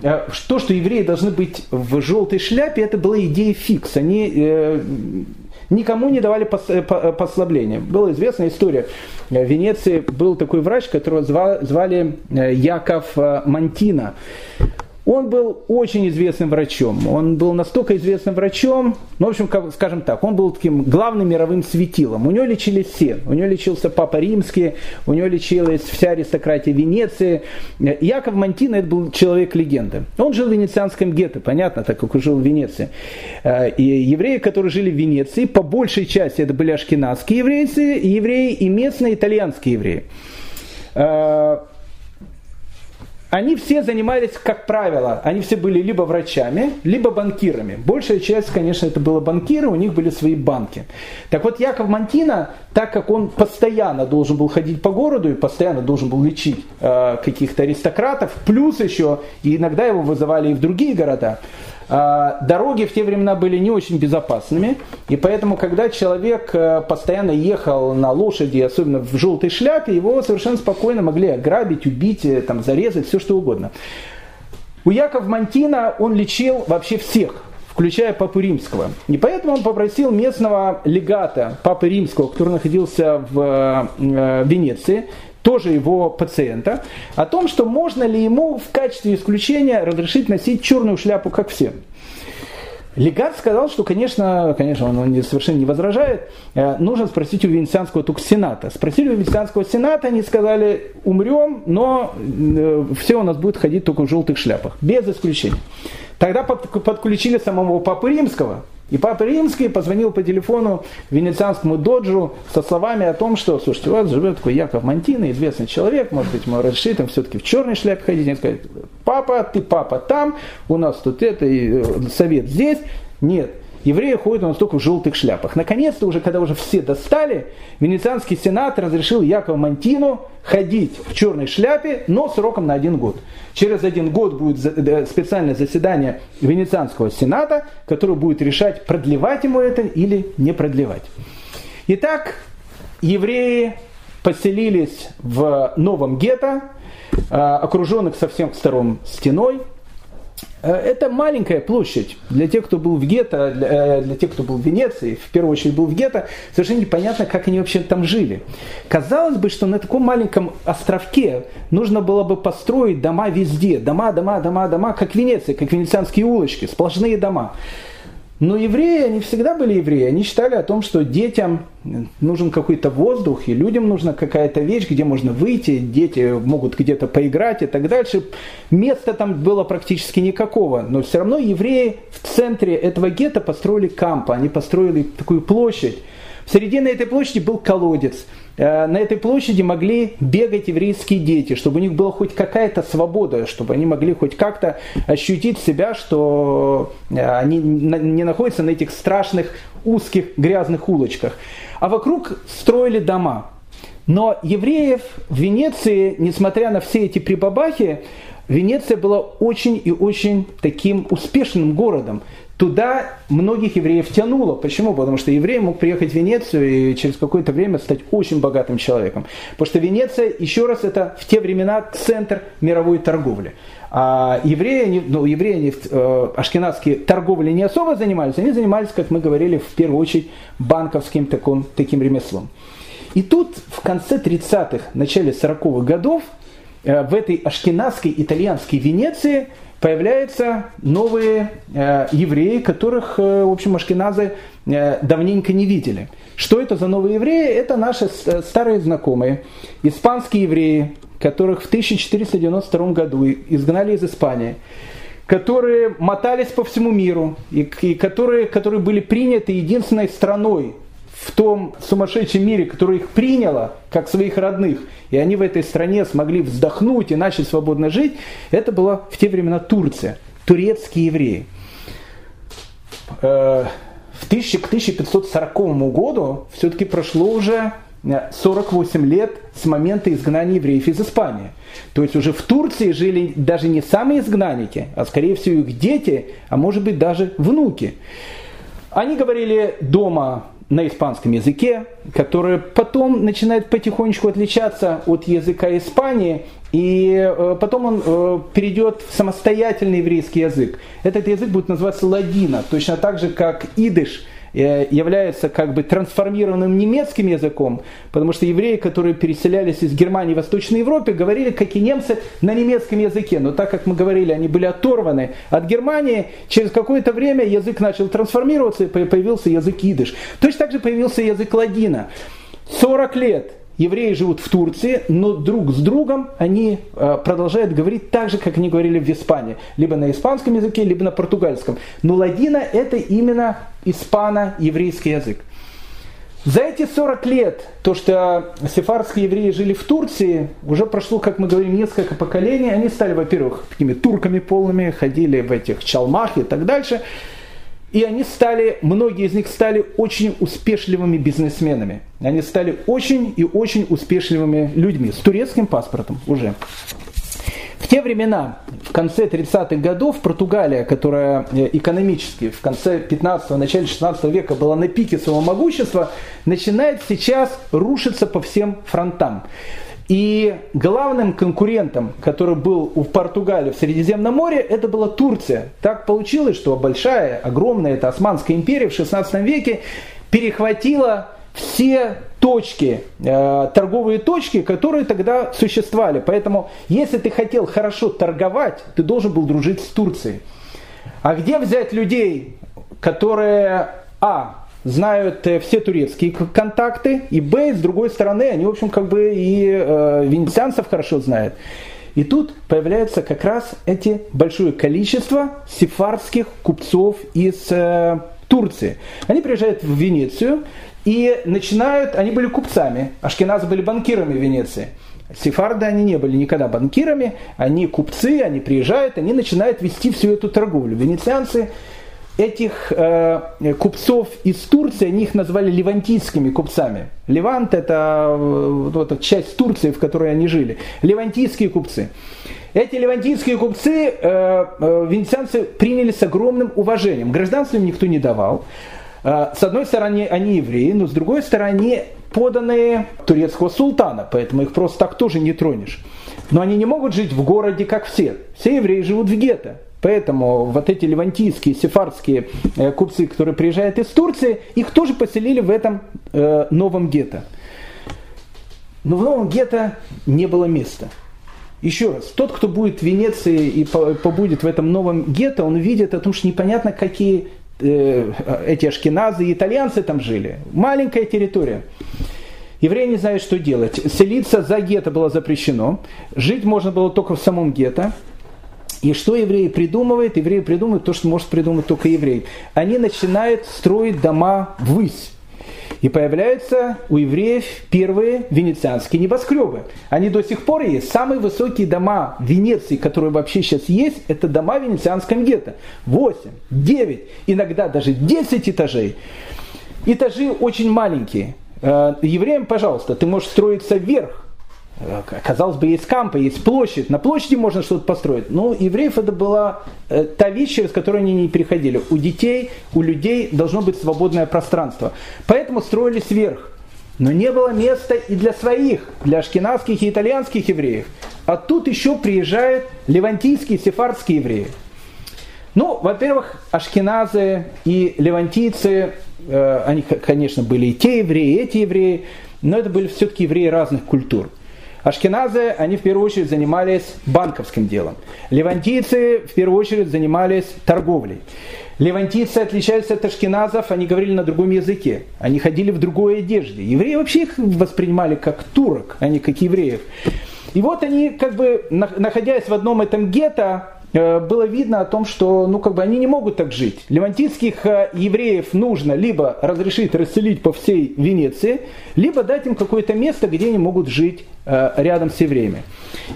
то, что евреи должны быть в желтой шляпе, это была идея фикс. Они никому не давали э, э, послабления. Была известная история. В Венеции был такой врач, которого звали э, Яков Мантина. Он был очень известным врачом. Он был настолько известным врачом, ну, в общем, скажем так, он был таким главным мировым светилом. У него лечились все. У него лечился Папа Римский, у него лечилась вся аристократия Венеции. Яков Мантина это был человек-легенда. Он жил в венецианском гетто, понятно, так как он жил в Венеции. Э, и евреи, которые жили в Венеции, по большей части это были ашкенадские евреи, евреи и местные итальянские евреи э, они все занимались, как правило, они все были либо врачами, либо банкирами. Большая часть, конечно, это было банкиры, у них были свои банки. Так вот, Яков Мантина, так как он постоянно должен был ходить по городу и постоянно должен был лечить э, каких-то аристократов, плюс еще, иногда его вызывали и в другие города, дороги в те времена были не очень безопасными, и поэтому, когда человек э, постоянно ехал на лошади, особенно в желтой шляпе, его совершенно спокойно могли ограбить, убить, э, там, зарезать, все что угодно. У Яков Мантина он лечил вообще всех, включая Папу Римского. И поэтому он попросил местного легата Папы Римского, который находился в э, Венеции, тоже его пациента, о том, что можно ли ему в качестве исключения разрешить носить черную шляпу, как все. Легат сказал, что, конечно, конечно, он совершенно не возражает, э, нужно спросить у Венецианского только Сената. Спросили у Венецианского Сената, они сказали, умрем, но э, все у нас будет ходить только в желтых шляпах, без исключения. Тогда подключили самого Папы Римского, и Папа Римский позвонил по телефону венецианскому доджу со словами о том, что, слушайте, у вас живет такой Яков Мантина, известный человек, может быть, ему разрешит им все-таки в черной шляпе ходить. И сказать, папа, ты папа там, у нас тут это, э, совет здесь. Нет, евреи ходят у нас только в желтых шляпах. Наконец-то, уже когда уже все достали, Венецианский сенат разрешил Якову Мантину ходить в черной шляпе, но сроком на один год. Через один год будет специальное заседание Венецианского сената, которое будет решать, продлевать ему это или не продлевать. Итак, евреи поселились в новом гетто, а, окруженных со всех сторон стеной. Э, это маленькая площадь. Для тех, кто был в гетто, э, для тех, кто был в Венеции, в первую очередь был в гетто, совершенно непонятно, как они вообще там жили. Казалось бы, что на таком маленьком островке нужно было бы построить дома везде. Дома, дома, дома, дома, как Венеция, как венецианские улочки, сплошные дома. Но евреи, они всегда были евреи. Они считали о том, что детям нужен какой-то воздух, и людям нужна какая-то вещь, где можно выйти, дети могут где-то поиграть и так дальше. Места там было практически никакого. Но все равно евреи в центре этого гетто построили кампа, они построили такую площадь. В середине этой площади был колодец – Э, на этой площади могли бегать еврейские дети, чтобы у них была хоть какая-то свобода, чтобы они могли хоть как-то ощутить себя, что э, они не находятся на этих страшных узких грязных улочках. А вокруг строили дома. Но евреев в Венеции, несмотря на все эти прибабахи, Венеция была очень и очень таким успешным городом туда многих евреев тянуло. Почему? Потому что еврей мог приехать в Венецию и через какое-то время стать очень богатым человеком. Потому что Венеция, еще раз, это в те времена центр мировой торговли. А евреи, ну, евреи они, э, ашкенадские торговлей не особо занимались, они занимались, как мы говорили, в первую очередь банковским таком, таким ремеслом. И тут в конце 30-х, начале 40-х годов э, в этой ашкенадской итальянской Венеции появляются новые э, евреи, которых, э, в общем, ашкеназы э, давненько не видели. Что это за новые евреи? Это наши э, старые знакомые, испанские евреи, которых в 1492 году изгнали из Испании, которые мотались по всему миру, и, и которые, которые были приняты единственной страной в том сумасшедшем мире, который их приняло, как своих родных, и они в этой стране смогли вздохнуть и начать свободно жить, это была в те времена Турция, турецкие евреи. Э, в 1000, к 1540 году все-таки прошло уже 48 лет с момента изгнания евреев из Испании. То есть уже в Турции жили даже не самые изгнанники, а скорее всего их дети, а может быть даже внуки. Они говорили дома на испанском языке, который потом начинает потихонечку отличаться от языка Испании, и э, потом он э, перейдет в самостоятельный еврейский язык. Этот язык будет называться ладина, точно так же, как идыш – является как бы трансформированным немецким языком, потому что евреи, которые переселялись из Германии в Восточной Европе, говорили, как и немцы, на немецком языке. Но так как мы говорили, они были оторваны от Германии, через какое-то время язык начал трансформироваться, и появился язык идыш. Точно так же появился язык ладина. 40 лет евреи живут в Турции, но друг с другом они э, продолжают говорить так же, как они говорили в Испании. Либо на испанском языке, либо на португальском. Но ладина это именно испано-еврейский язык. За эти 40 лет, то, что сефарские евреи жили в Турции, уже прошло, как мы говорим, несколько поколений. Они стали, во-первых, такими турками полными, ходили в этих чалмах и так дальше. И они стали, многие из них стали очень успешливыми бизнесменами. Они стали очень и очень успешливыми людьми с турецким паспортом уже. В те времена, в конце 30-х годов, Португалия, которая э, экономически в конце 15-го, начале 16 века была на пике своего могущества, начинает сейчас рушиться по всем фронтам. И главным конкурентом, который был у Португалии в Средиземном море, это была Турция. Так получилось, что большая, огромная, это Османская империя в 16 веке перехватила все точки, э, торговые точки, которые тогда существовали. Поэтому, если ты хотел хорошо торговать, ты должен был дружить с Турцией. А где взять людей, которые, а, знают э, все турецкие контакты, и Б, с другой стороны, они, в общем, как бы и э, венецианцев хорошо знают. И тут появляется как раз эти большое количество сефардских купцов из э, Турции. Они приезжают в Венецию и начинают, они были купцами, ашкеназы были банкирами в Венеции. Сефарды они не были никогда банкирами, они купцы, они приезжают, они начинают вести всю эту торговлю. Венецианцы этих э, купцов из Турции, они их назвали левантийскими купцами. Левант это э, вот, часть Турции, в которой они жили. Левантийские купцы. Эти левантийские купцы э, э, венецианцы приняли с огромным уважением. Гражданство им никто не давал. Э, с одной стороны, они евреи, но с другой стороны, поданные турецкого султана, поэтому их просто так тоже не тронешь. Но они не могут жить в городе, как все. Все евреи живут в гетто. Поэтому вот эти левантийские, сефардские э, купцы, которые приезжают из Турции, их тоже поселили в этом э, новом гетто. Но в новом гетто не было места. Еще раз, тот, кто будет в Венеции и побудет в этом новом гетто, он увидит о том, что непонятно, какие э, эти ашкеназы и итальянцы там жили. Маленькая территория. Евреи не знают, что делать. Селиться за гетто было запрещено. Жить можно было только в самом гетто. И что евреи придумывают? Евреи придумывают то, что может придумать только еврей. Они начинают строить дома ввысь. И появляются у евреев первые венецианские небоскребы. Они до сих пор есть. Самые высокие дома Венеции, которые вообще сейчас есть, это дома в венецианском гетто. 8, 9, иногда даже 10 этажей. Этажи очень маленькие. Э, евреям, пожалуйста, ты можешь строиться вверх, казалось бы, есть кампа, есть площадь, на площади можно что-то построить. Но у евреев это была э, та вещь, через которую они не переходили. У детей, у людей должно быть свободное пространство. Поэтому строились вверх. Но не было места и для своих, для ашкенадских и итальянских евреев. А тут еще приезжают левантийские, сефардские евреи. Ну, во-первых, ашкеназы и левантийцы, э, они, конечно, были и те евреи, и эти евреи, но это были все-таки евреи разных культур. Ашкеназы, они в первую очередь занимались банковским делом. Левантийцы в первую очередь занимались торговлей. Левантийцы отличаются от ашкеназов, они говорили на другом языке, они ходили в другой одежде. Евреи вообще их воспринимали как турок, а не как евреев. И вот они, как бы, находясь в одном этом гетто, было видно о том, что ну, как бы они не могут так жить. Левантийских э, евреев нужно либо разрешить расселить по всей Венеции, либо дать им какое-то место, где они могут жить э, рядом с евреями.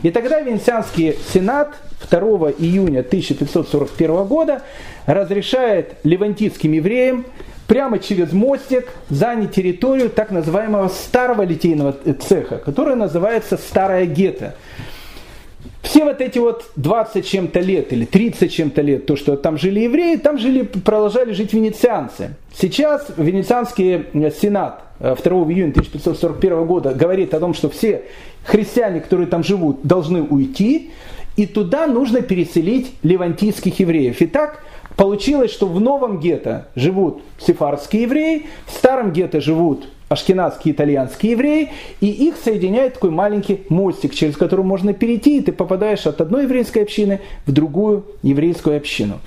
И тогда Венецианский сенат 2 июня 1541 года разрешает левантийским евреям прямо через мостик занять территорию так называемого старого литейного цеха, которая называется Старая Гетто. Все вот эти вот 20 чем-то лет или 30 чем-то лет, то, что там жили евреи, там жили, продолжали жить венецианцы. Сейчас Венецианский э, сенат 2 э, июня 1541 года говорит о том, что все христиане, которые там живут, должны уйти, и туда нужно переселить левантийских евреев. Итак, получилось, что в новом гетто живут сефардские евреи, в старом гетто живут ашкенадские итальянские евреи, и их соединяет такой маленький мостик, через который можно перейти, и ты попадаешь от одной еврейской общины в другую еврейскую общину.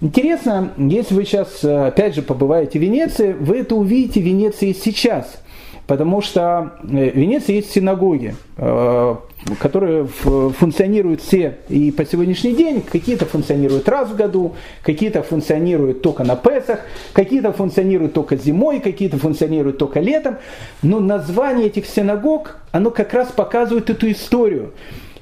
Интересно, если вы сейчас, опять же, побываете в Венеции, вы это увидите в Венеции сейчас – Потому что э, в Венеции есть синагоги, э, которые функционируют все и по сегодняшний день. Какие-то функционируют раз в году, какие-то функционируют только на Песах, какие-то функционируют только зимой, какие-то функционируют только летом. Но название этих синагог, оно как раз показывает эту историю.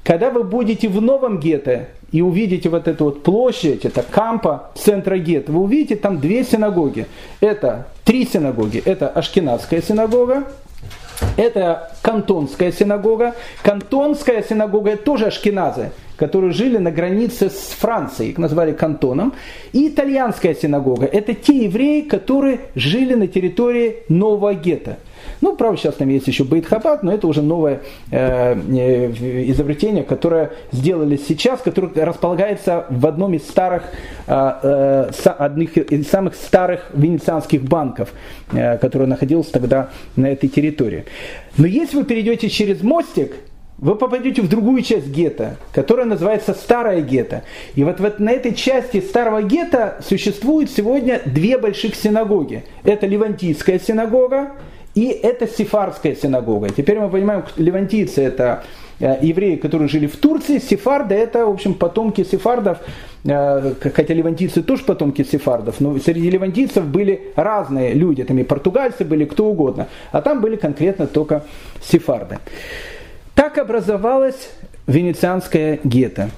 Когда вы будете в новом гетто и увидите вот эту вот площадь, это кампа центра гетто, вы увидите там две синагоги. Это три синагоги. Это Ашкенадская синагога, это Кантонская синагога. Кантонская синагога это тоже ашкеназы, которые жили на границе с Францией, их назвали кантоном. И итальянская синагога это те евреи, которые жили на территории нового гетто. Ну, правда, сейчас там есть еще Бейт Хабад, но это уже новое э, э, изобретение, которое сделали сейчас, которое располагается в одном из старых, э, э, одних из самых старых венецианских банков, э, который находился тогда на этой территории. Но если вы перейдете через мостик, вы попадете в другую часть гетто, которая называется Старая гетто. И вот, вот на этой части Старого гетто существует сегодня две больших синагоги. Это Левантийская синагога, и это сефардская синагога. Теперь мы понимаем, левантийцы это э, евреи, которые жили в Турции, сефарды это, в общем, потомки сефардов, э, хотя левантийцы тоже потомки сефардов, но среди левантийцев были разные люди, там и португальцы были, кто угодно, а там были конкретно только сефарды. Так образовалась венецианская гетто.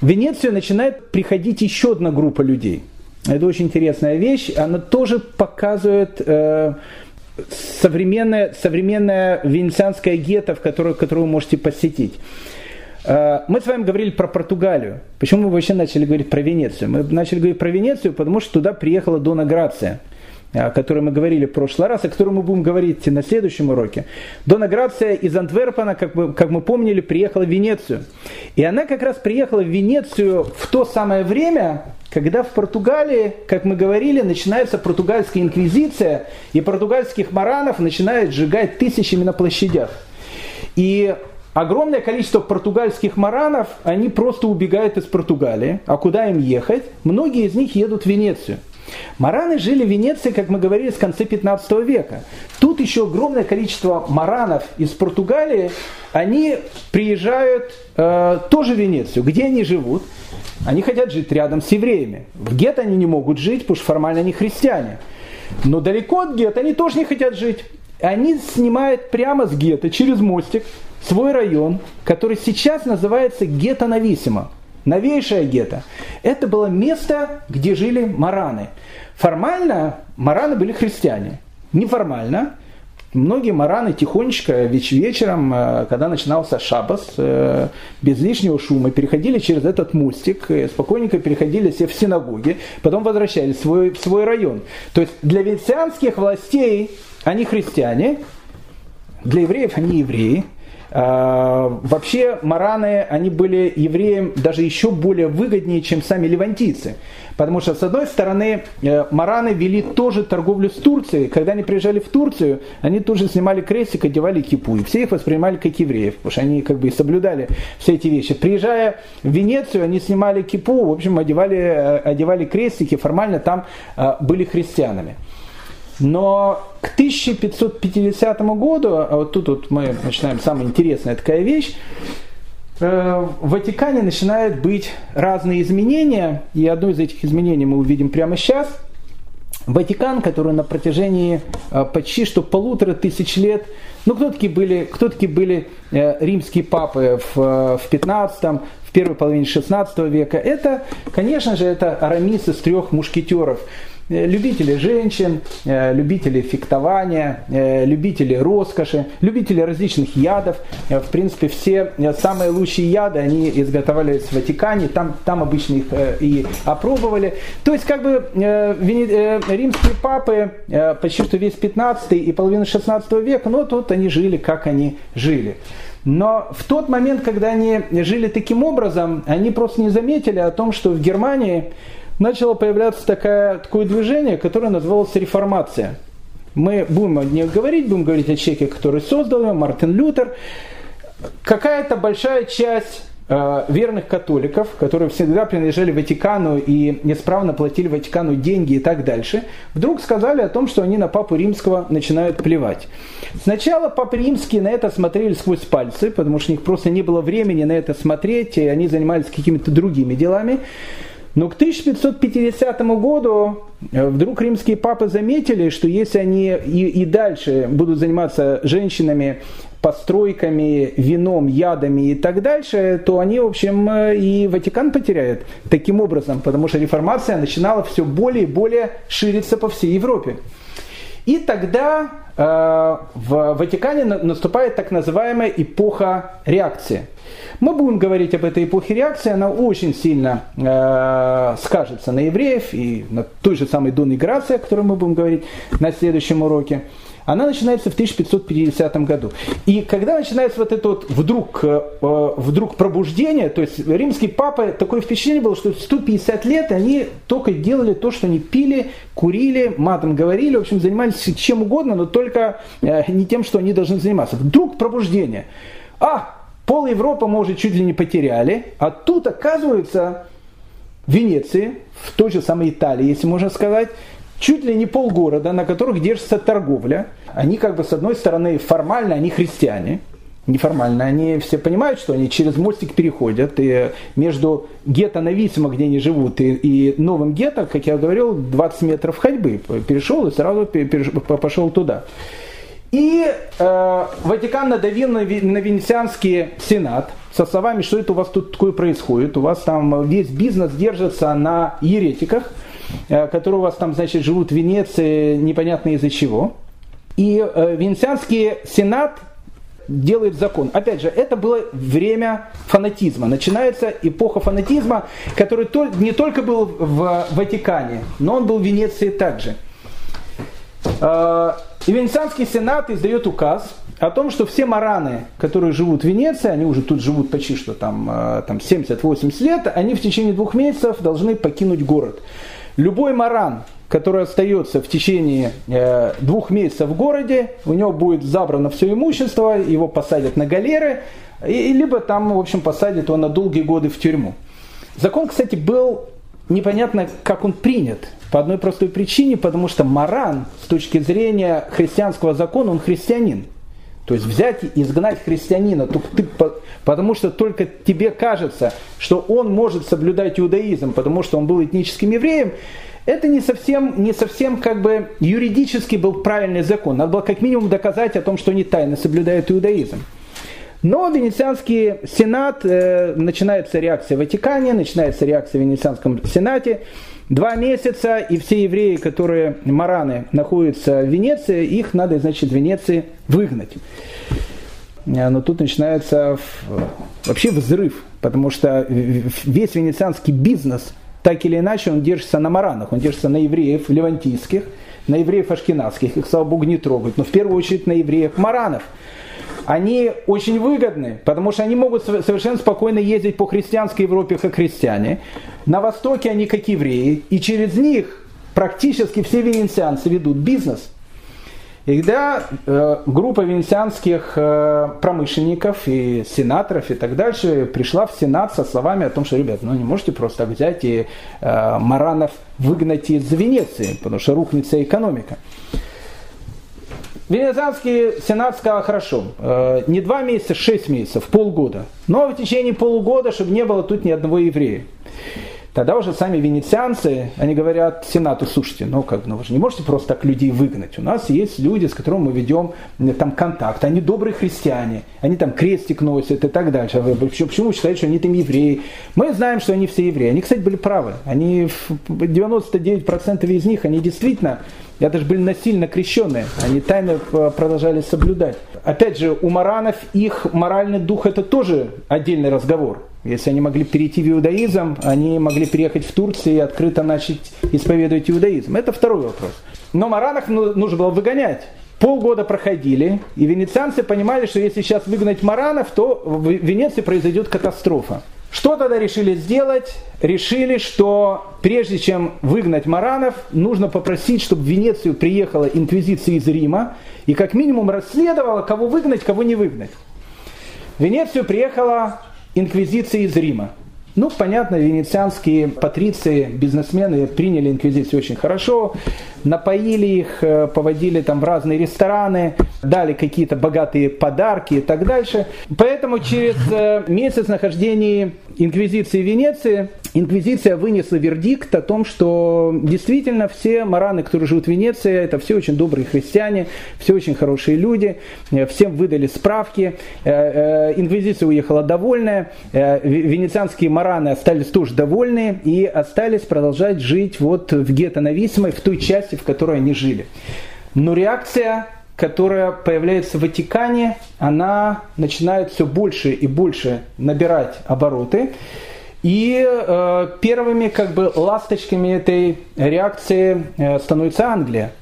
В Венецию начинает приходить еще одна группа людей. Это очень интересная вещь, она тоже показывает э, современная, современная венецианская гетто, в которую, которую вы можете посетить. Э, мы с вами говорили про Португалию. Почему мы вообще начали говорить про Венецию? Мы начали говорить про Венецию, потому что туда приехала Дона Грация. о которой мы говорили в прошлый раз, о которой мы будем говорить на следующем уроке. Дона Грация из Антверпена, как мы, как мы помнили, приехала в Венецию. И она как раз приехала в Венецию в то самое время, когда в Португалии, как мы говорили, начинается португальская инквизиция, и португальских маранов начинают сжигать тысячами на площадях. И огромное количество португальских маранов, они просто убегают из Португалии. А куда им ехать? Многие из них едут в Венецию. Мараны жили в Венеции, как мы говорили, с конца 15 века. Тут еще огромное количество маранов из Португалии, они приезжают э, тоже в Венецию. Где они живут? Они хотят жить рядом с евреями. В гетто они не могут жить, потому что формально они христиане. Но далеко от гетто они тоже не хотят жить. Они снимают прямо с гетто, через мостик, свой район, который сейчас называется гетто Нависимо. Новейшее гетто. Это было место, где жили мараны. Формально мараны были христиане. Неформально Многие мараны тихонечко веч вечером, э, когда начинался шабас, э, без лишнего шума, переходили через этот мостик, спокойненько переходили все в синагоги, потом возвращались в свой, в свой район. То есть для венецианских властей они христиане, для евреев они евреи, вообще мараны, они были евреям даже еще более выгоднее, чем сами левантийцы. Потому что, с одной стороны, э, мараны вели тоже торговлю с Турцией. Когда они приезжали в Турцию, они тут же снимали крестик, одевали кипу. И все их воспринимали как евреев, потому что они как бы соблюдали все эти вещи. Приезжая в Венецию, они снимали кипу, в общем, одевали, э, одевали крестики, формально там э, были христианами. Но к 1550 году, а вот тут вот мы начинаем самая интересная такая вещь, э, в Ватикане начинают быть разные изменения, и одно из этих изменений мы увидим прямо сейчас. Ватикан, который на протяжении э, почти что полутора тысяч лет, ну кто такие были, кто такие были э, римские папы в, в 15 в первой половине 16 века, это, конечно же, это арамис из трех мушкетеров – любители женщин, э, любители фехтования, э, любители роскоши, любители различных ядов. В принципе, все самые лучшие яды, они изготовлялись в Ватикане, там, там обычно их и опробовали. То есть, как бы, римские папы почти что весь 15 и половину 16 века, ну, тут они жили, как они жили. Но в тот момент, когда они жили таким образом, они просто не заметили о том, что в Германии начало появляться такое, такое движение, которое называлось реформация. Мы будем о ней говорить, будем говорить о человеке, который создал ее, Мартин Лютер. Какая-то большая часть э, верных католиков, которые всегда принадлежали Ватикану и неисправно платили Ватикану деньги и так дальше, вдруг сказали о том, что они на Папу Римского начинают плевать. Сначала Папы Римские на это смотрели сквозь пальцы, потому что у них просто не было времени на это смотреть, и они занимались какими-то другими делами. Но к 1550 году э, вдруг римские папы заметили, что если они и, и дальше будут заниматься женщинами, постройками, вином, ядами и так дальше, то они, в общем, э, и Ватикан потеряют таким образом, потому что реформация начинала все более и более шириться по всей Европе. И тогда в Ватикане наступает так называемая эпоха реакции – мы будем говорить об этой эпохе реакции, она очень сильно э, скажется на евреев и на той же самой Доне Грации, о которой мы будем говорить на следующем уроке. Она начинается в 1550 году. И когда начинается вот это вот вдруг, э, вдруг пробуждение, то есть римский папа, такое впечатление было, что 150 лет они только делали то, что они пили, курили, матом говорили, в общем, занимались чем угодно, но только э, не тем, что они должны заниматься. Вдруг пробуждение. А, Пол Европы мы уже чуть ли не потеряли, а тут, оказывается, в Венеции, в той же самой Италии, если можно сказать, чуть ли не полгорода, на которых держится торговля. Они как бы с одной стороны формально они христиане, неформально, они все понимают, что они через мостик переходят, и между гетто Нависимо, где они живут, и, и новым гетто, как я говорил, 20 метров ходьбы. Перешел и сразу пошел туда. И э, Ватикан надавил на, на Венецианский сенат со словами, что это у вас тут такое происходит. У вас там весь бизнес держится на еретиках, э, которые у вас там, значит, живут в Венеции непонятно из-за чего. И э, Венецианский сенат делает закон. Опять же, это было время фанатизма. Начинается эпоха фанатизма, который не только был в Ватикане, но он был в Венеции также. И Венецианский сенат издает указ о том, что все мараны, которые живут в Венеции, они уже тут живут почти что там, там 70-80 лет, они в течение двух месяцев должны покинуть город. Любой маран, который остается в течение э, двух месяцев в городе, у него будет забрано все имущество, его посадят на галеры, и, либо там, в общем, посадят его на долгие годы в тюрьму. Закон, кстати, был непонятно, как он принят. По одной простой причине, потому что Маран, с точки зрения христианского закона, он христианин. То есть взять и изгнать христианина, ты, потому что только тебе кажется, что он может соблюдать иудаизм, потому что он был этническим евреем, это не совсем, не совсем как бы юридически был правильный закон. Надо было как минимум доказать о том, что они тайно соблюдают иудаизм. Но Венецианский сенат, э, начинается реакция в Ватикане, начинается реакция в Венецианском сенате. Два месяца, и все евреи, которые, мараны, находятся в Венеции, их надо, значит, в Венеции выгнать. Э, но тут начинается вообще взрыв, потому что весь венецианский бизнес – так или иначе он держится на маранах, он держится на евреев левантийских, на евреев ашкенадских, их, слава богу, не трогают, но в первую очередь на евреев маранов. Они очень выгодны, потому что они могут совершенно спокойно ездить по христианской Европе как христиане. На Востоке они как евреи, и через них практически все венецианцы ведут бизнес – и когда э, группа венецианских э, промышленников и сенаторов и так дальше пришла в Сенат со словами о том, что, ребят, ну не можете просто взять и э, Маранов выгнать из Венеции, потому что рухнется экономика. Венецианский сенат сказал, хорошо, не два месяца, шесть месяцев, полгода. Но в течение полугода, чтобы не было тут ни одного еврея. Тогда уже сами венецианцы, они говорят Сенату, слушайте, ну как, ну вы же не можете просто так людей выгнать. У нас есть люди, с которыми мы ведем там контакт. Они добрые христиане, они там крестик носят и так дальше. Почему, почему считают, что они там евреи? Мы знаем, что они все евреи. Они, кстати, были правы. Они, 99% из них, они действительно я даже были насильно крещенные, они тайно продолжали соблюдать. Опять же, у маранов их моральный дух это тоже отдельный разговор. Если они могли перейти в иудаизм, они могли переехать в Турцию и открыто начать исповедовать иудаизм. Это второй вопрос. Но маранах ну, нужно было выгонять. Полгода проходили, и венецианцы понимали, что если сейчас выгнать маранов, то в Венеции произойдет катастрофа. Что тогда решили сделать? Решили, что прежде чем выгнать маранов, нужно попросить, чтобы в Венецию приехала инквизиция из Рима и как минимум расследовала, кого выгнать, кого не выгнать. В Венецию приехала инквизиция из Рима. Ну, понятно, венецианские патриции, бизнесмены приняли инквизицию очень хорошо, напоили их, э, поводили там в разные рестораны, дали какие-то богатые подарки и так дальше. Поэтому через э, месяц нахождения инквизиции в Венеции, инквизиция вынесла вердикт о том, что действительно все мараны, которые живут в Венеции, это все очень добрые христиане, все очень хорошие люди, э, всем выдали справки, инквизиция уехала довольная, венецианские Мараны остались тоже довольны и остались продолжать жить вот в гетто Нависимой, в той части, в которой они жили. Но реакция которая появляется в Ватикане, она начинает все больше и больше набирать обороты. И э, первыми как бы ласточками этой реакции э, становится Англия.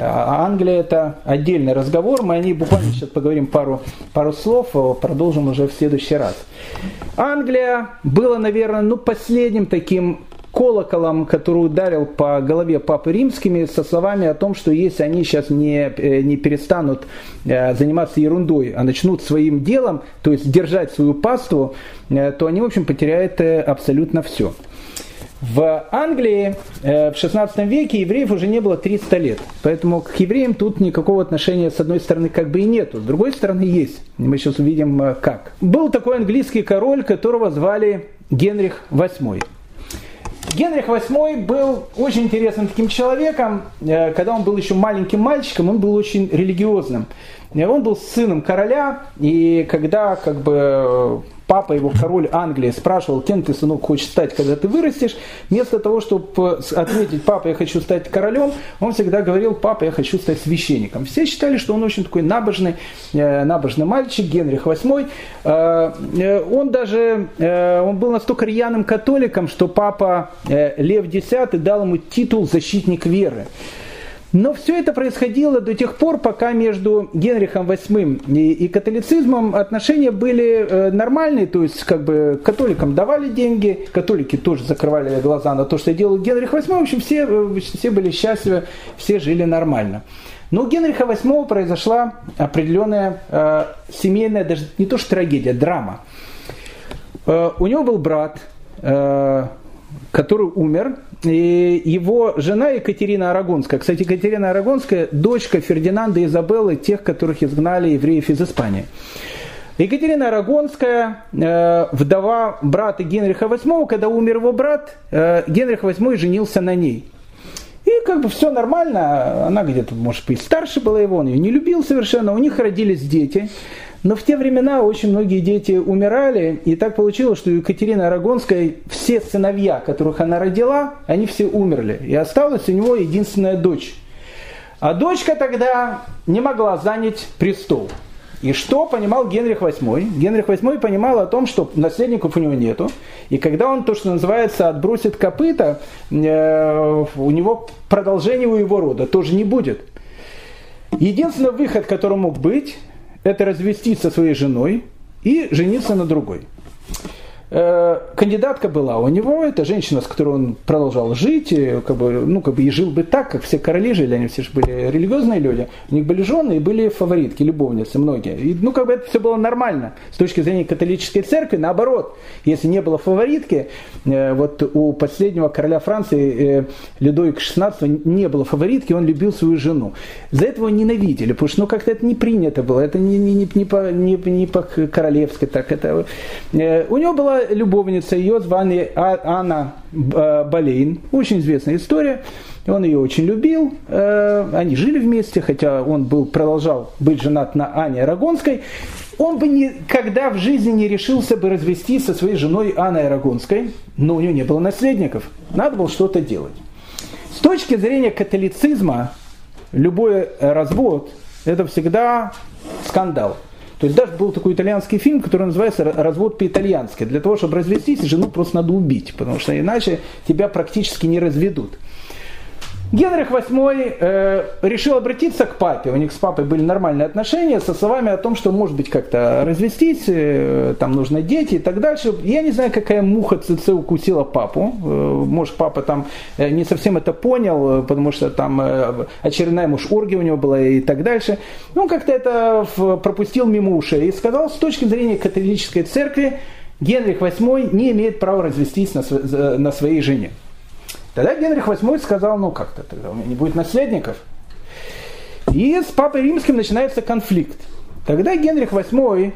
А Англия это отдельный разговор, мы о ней буквально сейчас поговорим пару, пару слов, а продолжим уже в следующий раз. Англия была, наверное, ну, последним таким колоколом, который ударил по голове Папы Римскими со словами о том, что если они сейчас не, э, не перестанут э, заниматься ерундой, а начнут своим делом, то есть держать свою паству, э, то они, в общем, потеряют абсолютно все. В Англии в 16 веке евреев уже не было 300 лет, поэтому к евреям тут никакого отношения с одной стороны как бы и нету, с другой стороны есть. Мы сейчас увидим как. Был такой английский король, которого звали Генрих VIII. Генрих VIII был очень интересным таким человеком. Э, когда он был еще маленьким мальчиком, он был очень религиозным. Он был сыном короля, и когда как бы папа его, король Англии, спрашивал, кем ты, сынок, хочешь стать, когда ты вырастешь, вместо того, чтобы ответить, папа, я хочу стать королем, он всегда говорил, папа, я хочу стать священником. Все считали, что он очень такой набожный, э, набожный мальчик, Генрих VIII. Э, э, он даже, он был настолько рьяным католиком, что папа Лев X дал ему титул «защитник веры». Но все это происходило до тех пор, пока между Генрихом VIII и, католицизмом отношения были э, нормальные, то есть как бы католикам давали деньги, католики тоже закрывали глаза на то, что делал Генрих VIII, в общем, все, э, все были счастливы, все жили нормально. Но у Генриха VIII произошла определенная э, семейная, даже не то что трагедия, драма. Э, у него был брат, э, который умер, его жена Екатерина Арагонская. Кстати, Екатерина Арагонская – дочка Фердинанда и Изабеллы, тех, которых изгнали евреев из Испании. Екатерина Арагонская, э, вдова брата Генриха VIII, когда умер его брат, э, Генрих VIII женился на ней. И как бы все нормально, она где-то, может быть, старше была его, он ее не любил совершенно, у них родились дети. Но в те времена очень многие дети умирали, и так получилось, что у Екатерины все сыновья, которых она родила, они все умерли. И осталась у него единственная дочь. А дочка тогда не могла занять престол. И что понимал Генрих VIII? Генрих VIII понимал о том, что наследников у него нету. И когда он, то, что называется, отбросит копыта, э, у него продолжения у его рода тоже не будет. Единственный выход, который мог быть, это развестись со своей женой и жениться на другой. Э, кандидатка была у него, это женщина, с которой он продолжал жить, как бы, ну, как бы и жил бы так, как все короли жили, они все же были религиозные люди, у них были жены и были фаворитки, любовницы многие. И, ну, как бы это все было нормально. С точки зрения католической церкви, наоборот, если не было фаворитки, э, вот у последнего короля Франции, э, Людовика XVI, не было фаворитки, он любил свою жену. За это его ненавидели, потому что, ну, как-то это не принято было, это не, не, не, не, по, не, не по королевской, так это... У него была любовница, ее звали а, Анна э, Болейн, очень известная история. Он ее очень любил, э, они жили вместе, хотя он был, продолжал быть женат на Ане Арагонской. Он бы никогда в жизни не решился бы развестись со своей женой Анной Арагонской, но у нее не было наследников. Надо было что-то делать. С точки зрения католицизма, любой развод – это всегда скандал. То есть даже был такой итальянский фильм, который называется «Развод по-итальянски». Для того, чтобы развестись, жену просто надо убить, потому что иначе тебя практически не разведут. Генрих VIII э, решил обратиться к папе. У них с папой были нормальные отношения со словами о том, что может быть как-то развестись, э, там нужны дети и так дальше. Я не знаю, какая муха ЦЦ укусила папу. Э, может, папа там э, не совсем это понял, э, потому что там э, очередная муж оргия у него была и так дальше. Он как-то это пропустил мимо ушей и сказал, с точки зрения католической церкви, Генрих VIII не имеет права развестись на, на своей жене. Тогда Генрих VIII сказал, ну как-то тогда у меня не будет наследников. И с Папой Римским начинается конфликт. Тогда Генрих VIII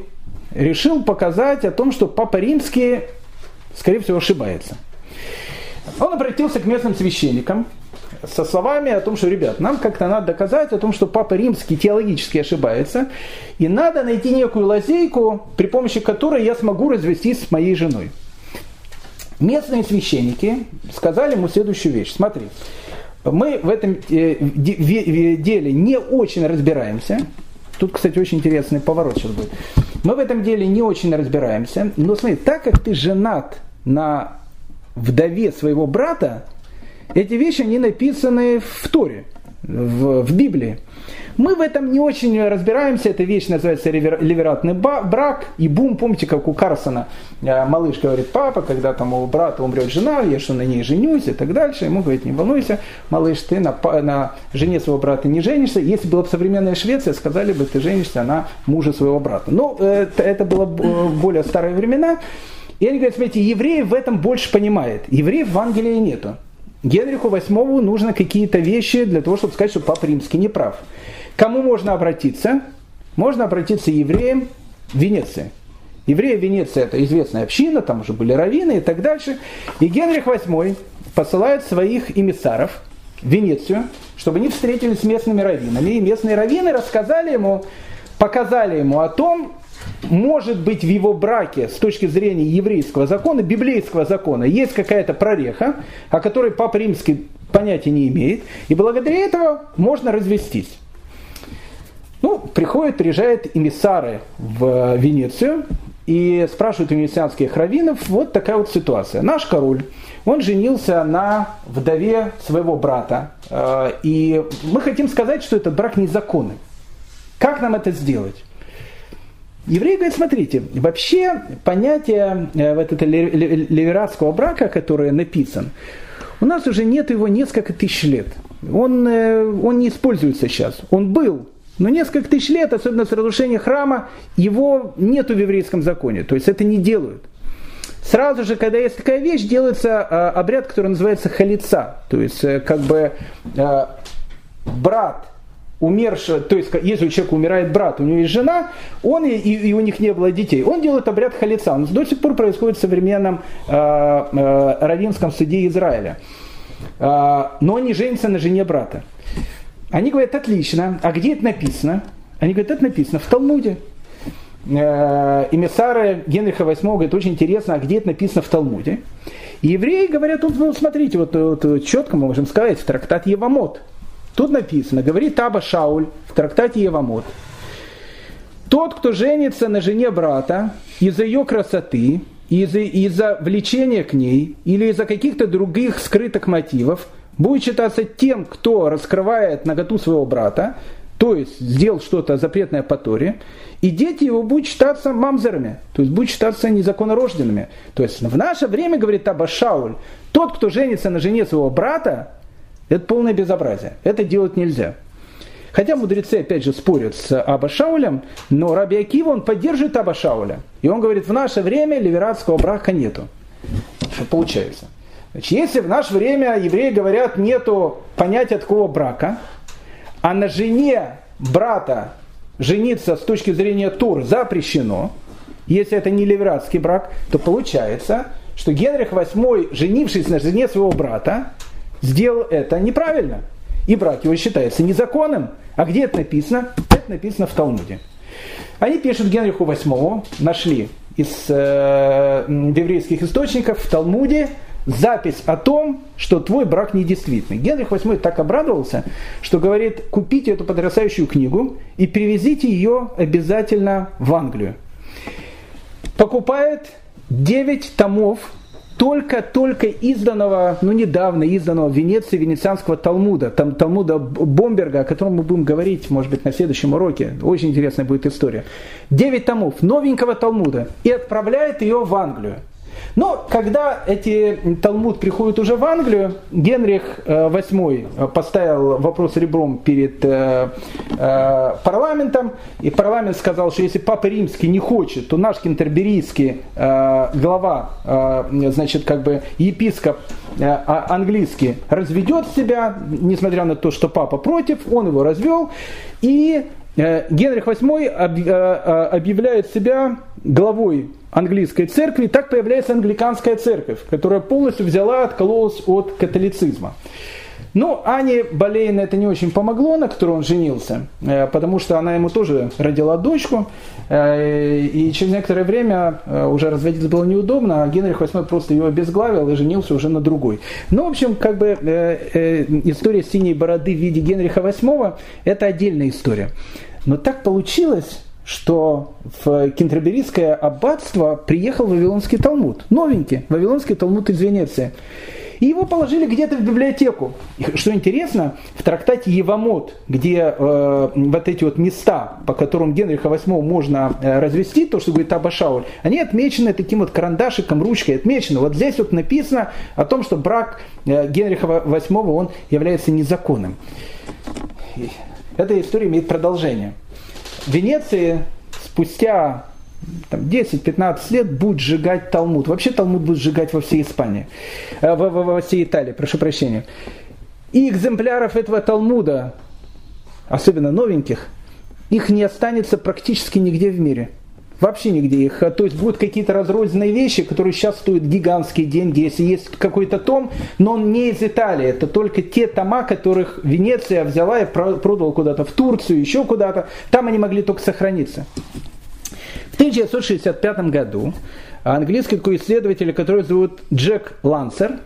решил показать о том, что Папа Римский, скорее всего, ошибается. Он обратился к местным священникам со словами о том, что, ребят, нам как-то надо доказать о том, что Папа Римский теологически ошибается, и надо найти некую лазейку, при помощи которой я смогу развестись с моей женой. Местные священники сказали ему следующую вещь. Смотри, мы в этом э, деле не очень разбираемся. Тут, кстати, очень интересный поворот сейчас будет. Мы в этом деле не очень разбираемся. Но смотри, так как ты женат на вдове своего брата, эти вещи, они написаны в Торе, в, в Библии. Мы в этом не очень разбираемся, эта вещь называется ливератный брак, и бум, помните, как у Карсона э, малыш говорит, папа, когда там у брата умрет жена, я что на ней женюсь? и так дальше, ему говорит, не волнуйся, малыш, ты на, на жене своего брата не женишься, если была бы современная Швеция, сказали бы, ты женишься на муже своего брата. Но это, это было более старые времена, и они говорят, смотрите, евреи в этом больше понимают, евреев в Ангелии нету. Генриху VIII нужно какие-то вещи для того, чтобы сказать, что Папа Римский не прав. Кому можно обратиться? Можно обратиться евреям Венеции. Евреи Венеции это известная община, там уже были раввины и так дальше. И Генрих VIII посылает своих эмиссаров в Венецию, чтобы они встретились с местными раввинами. И местные раввины рассказали ему, показали ему о том, может быть в его браке с точки зрения еврейского закона, библейского закона, есть какая-то прореха, о которой Папа Римский понятия не имеет, и благодаря этому можно развестись. Ну, приходят, приезжают эмиссары в Венецию, и спрашивают у венецианских раввинов, вот такая вот ситуация. Наш король, он женился на вдове своего брата, э, и мы хотим сказать, что этот брак незаконный. Как нам это сделать? Евреи говорят, смотрите, вообще понятие э, вот этого левератского брака, который написан, у нас уже нет его несколько тысяч лет. Он, э, он не используется сейчас. Он был, но несколько тысяч лет, особенно с разрушением храма, его нет в еврейском законе. То есть это не делают. Сразу же, когда есть такая вещь, делается э, обряд, который называется халица. То есть как бы брат умершего, то есть если у человека умирает брат, у него есть жена, он и, и у них не было детей, он делает обряд халица. Он до сих пор происходит в современном э, э, равинском суде Израиля. Э, но он не женится на жене брата. Они говорят, отлично, а где это написано? Они говорят, это написано в Талмуде. Эмиссары Генриха VIII говорят, очень интересно, а где это написано в Талмуде? И евреи говорят, вот, ну, смотрите, вот, вот четко мы можем сказать, в трактат Евамот – Тут написано, говорит Таба Шауль в трактате Евамот, тот, кто женится на жене брата из-за ее красоты, из-за, из-за влечения к ней или из-за каких-то других скрытых мотивов, будет считаться тем, кто раскрывает наготу своего брата, то есть сделал что-то запретное по Торе, и дети его будут считаться мамзерами, то есть будут считаться незаконнорожденными. То есть в наше время, говорит Таба Шауль, тот, кто женится на жене своего брата, это полное безобразие. Это делать нельзя. Хотя мудрецы, опять же, спорят с Аба Шаулем, но Раби Акива, он поддерживает Аба Шауля. И он говорит, в наше время ливератского брака нету. Получается? Значит, если в наше время евреи говорят, нету понятия такого брака, а на жене брата жениться с точки зрения Тур запрещено, если это не ливератский брак, то получается, что Генрих VIII, женившись на жене своего брата, сделал это неправильно. И брак его считается незаконным. А где это написано? Это написано в Талмуде. Они пишут Генриху VIII, нашли из э, еврейских источников в Талмуде запись о том, что твой брак недействительный. Генрих VIII так обрадовался, что говорит, купите эту потрясающую книгу и привезите ее обязательно в Англию. Покупает 9 томов только-только изданного, ну недавно изданного в Венеции венецианского Талмуда, там Талмуда Бомберга, о котором мы будем говорить, может быть, на следующем уроке. Очень интересная будет история. Девять томов новенького Талмуда и отправляет ее в Англию. Но когда эти Талмуд приходят уже в Англию, Генрих VIII э, поставил вопрос ребром перед э, э, парламентом, и парламент сказал, что если Папа Римский не хочет, то наш кентерберийский глава, значит, как бы епископ а, английский разведет себя, несмотря на то, что папа против, он его развел, и Генрих VIII объявляет себя главой английской церкви, так появляется англиканская церковь, которая полностью взяла, откололась от католицизма. Ну, Ане Болейн это не очень помогло, на которой он женился, э, потому что она ему тоже родила дочку, э, и через некоторое время э, уже разводиться было неудобно, а Генрих VIII просто ее обезглавил и женился уже на другой. Ну, в общем, как бы история синей бороды в виде Генриха VIII – это отдельная история. Но так получилось, что в Кентерберийское аббатство приехал Вавилонский Талмуд, новенький Вавилонский Талмуд из Венеции. И его положили где-то в библиотеку. И, что интересно, в трактате Евамот, где э, вот эти вот места, по которым Генриха VIII можно э, развести, то, что говорит Аба Шауль, они отмечены таким вот карандашиком, ручкой отмечены. Вот здесь вот написано о том, что брак э, Генриха VIII, он является незаконным. Эта история имеет продолжение. Венеции спустя 10-15 лет будет сжигать Талмуд. Вообще Талмуд будет сжигать во всей Испании, э, во, во, во всей Италии, прошу прощения. И экземпляров этого Талмуда, особенно новеньких, их не останется практически нигде в мире – Вообще нигде их. То есть будут какие-то разрозненные вещи, которые сейчас стоят гигантские деньги, если есть какой-то том, но он не из Италии. Это только те тома, которых Венеция взяла и продала куда-то в Турцию, еще куда-то. Там они могли только сохраниться. В 1965 году английский такой исследователь, который зовут Джек Лансер,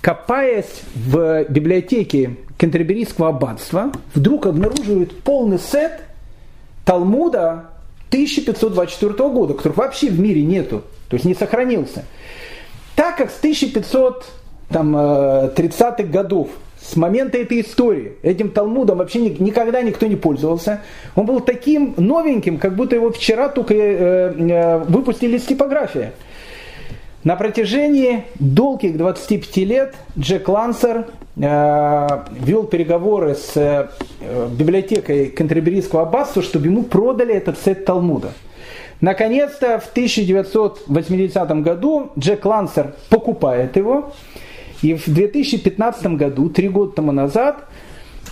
копаясь в библиотеке Кентерберийского аббатства, вдруг обнаруживает полный сет Талмуда 1524 года, которых вообще в мире нету, то есть не сохранился. Так как с 1530-х э, годов с момента этой истории этим Талмудом вообще никогда никто не пользовался. Он был таким новеньким, как будто его вчера только э, э, выпустили с типографии. На протяжении долгих 25 лет Джек Лансер вел переговоры с э, библиотекой Кантерберийского аббатства, чтобы ему продали этот сет Талмуда. Наконец-то в 1980 году Джек Лансер покупает его. И в 2015 году, три года тому назад,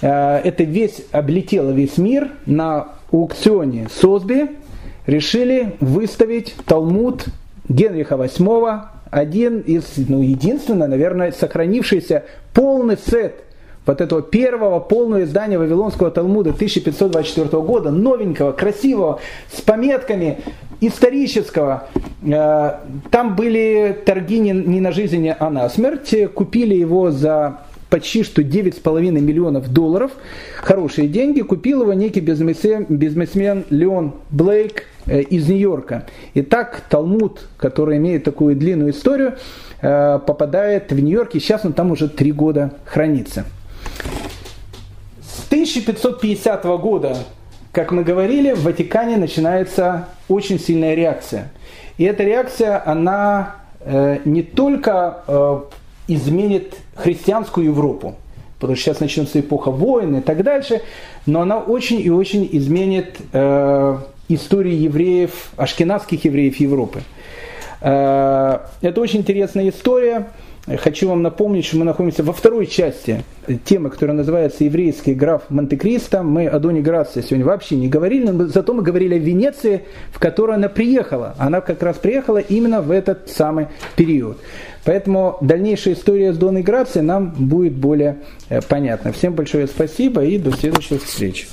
э, это весь облетело весь мир на аукционе Сосби решили выставить Талмуд Генриха VIII, один из, ну, единственный, наверное, сохранившийся полный сет вот этого первого полного издания Вавилонского Талмуда 1524 года, новенького, красивого, с пометками исторического. Э, там были торги не на жизнь, а на смерть. Купили его за почти что 9,5 миллионов долларов. Хорошие деньги. Купил его некий бизнесмен, бизнесмен Леон Блейк э, из Нью-Йорка. Итак, Талмуд, который имеет такую длинную историю, э, попадает в Нью-Йорк, и сейчас он там уже три года хранится. С 1550 года, как мы говорили, в Ватикане начинается очень сильная реакция. И эта реакция, она э, не только изменит христианскую Европу, потому что сейчас начнется эпоха войн и так дальше, но она очень и очень изменит э, историю евреев, ашкенадских евреев Европы. Э, это очень интересная история. Хочу вам напомнить, что мы находимся во второй части темы, которая называется «Еврейский граф Монте-Кристо». Мы о Доне Грации сегодня вообще не говорили, но зато мы говорили о Венеции, в которой она приехала. Она как раз приехала именно в этот самый период. Поэтому дальнейшая история с Доной Грацией нам будет более э, понятна. Всем большое спасибо и до следующих встреч.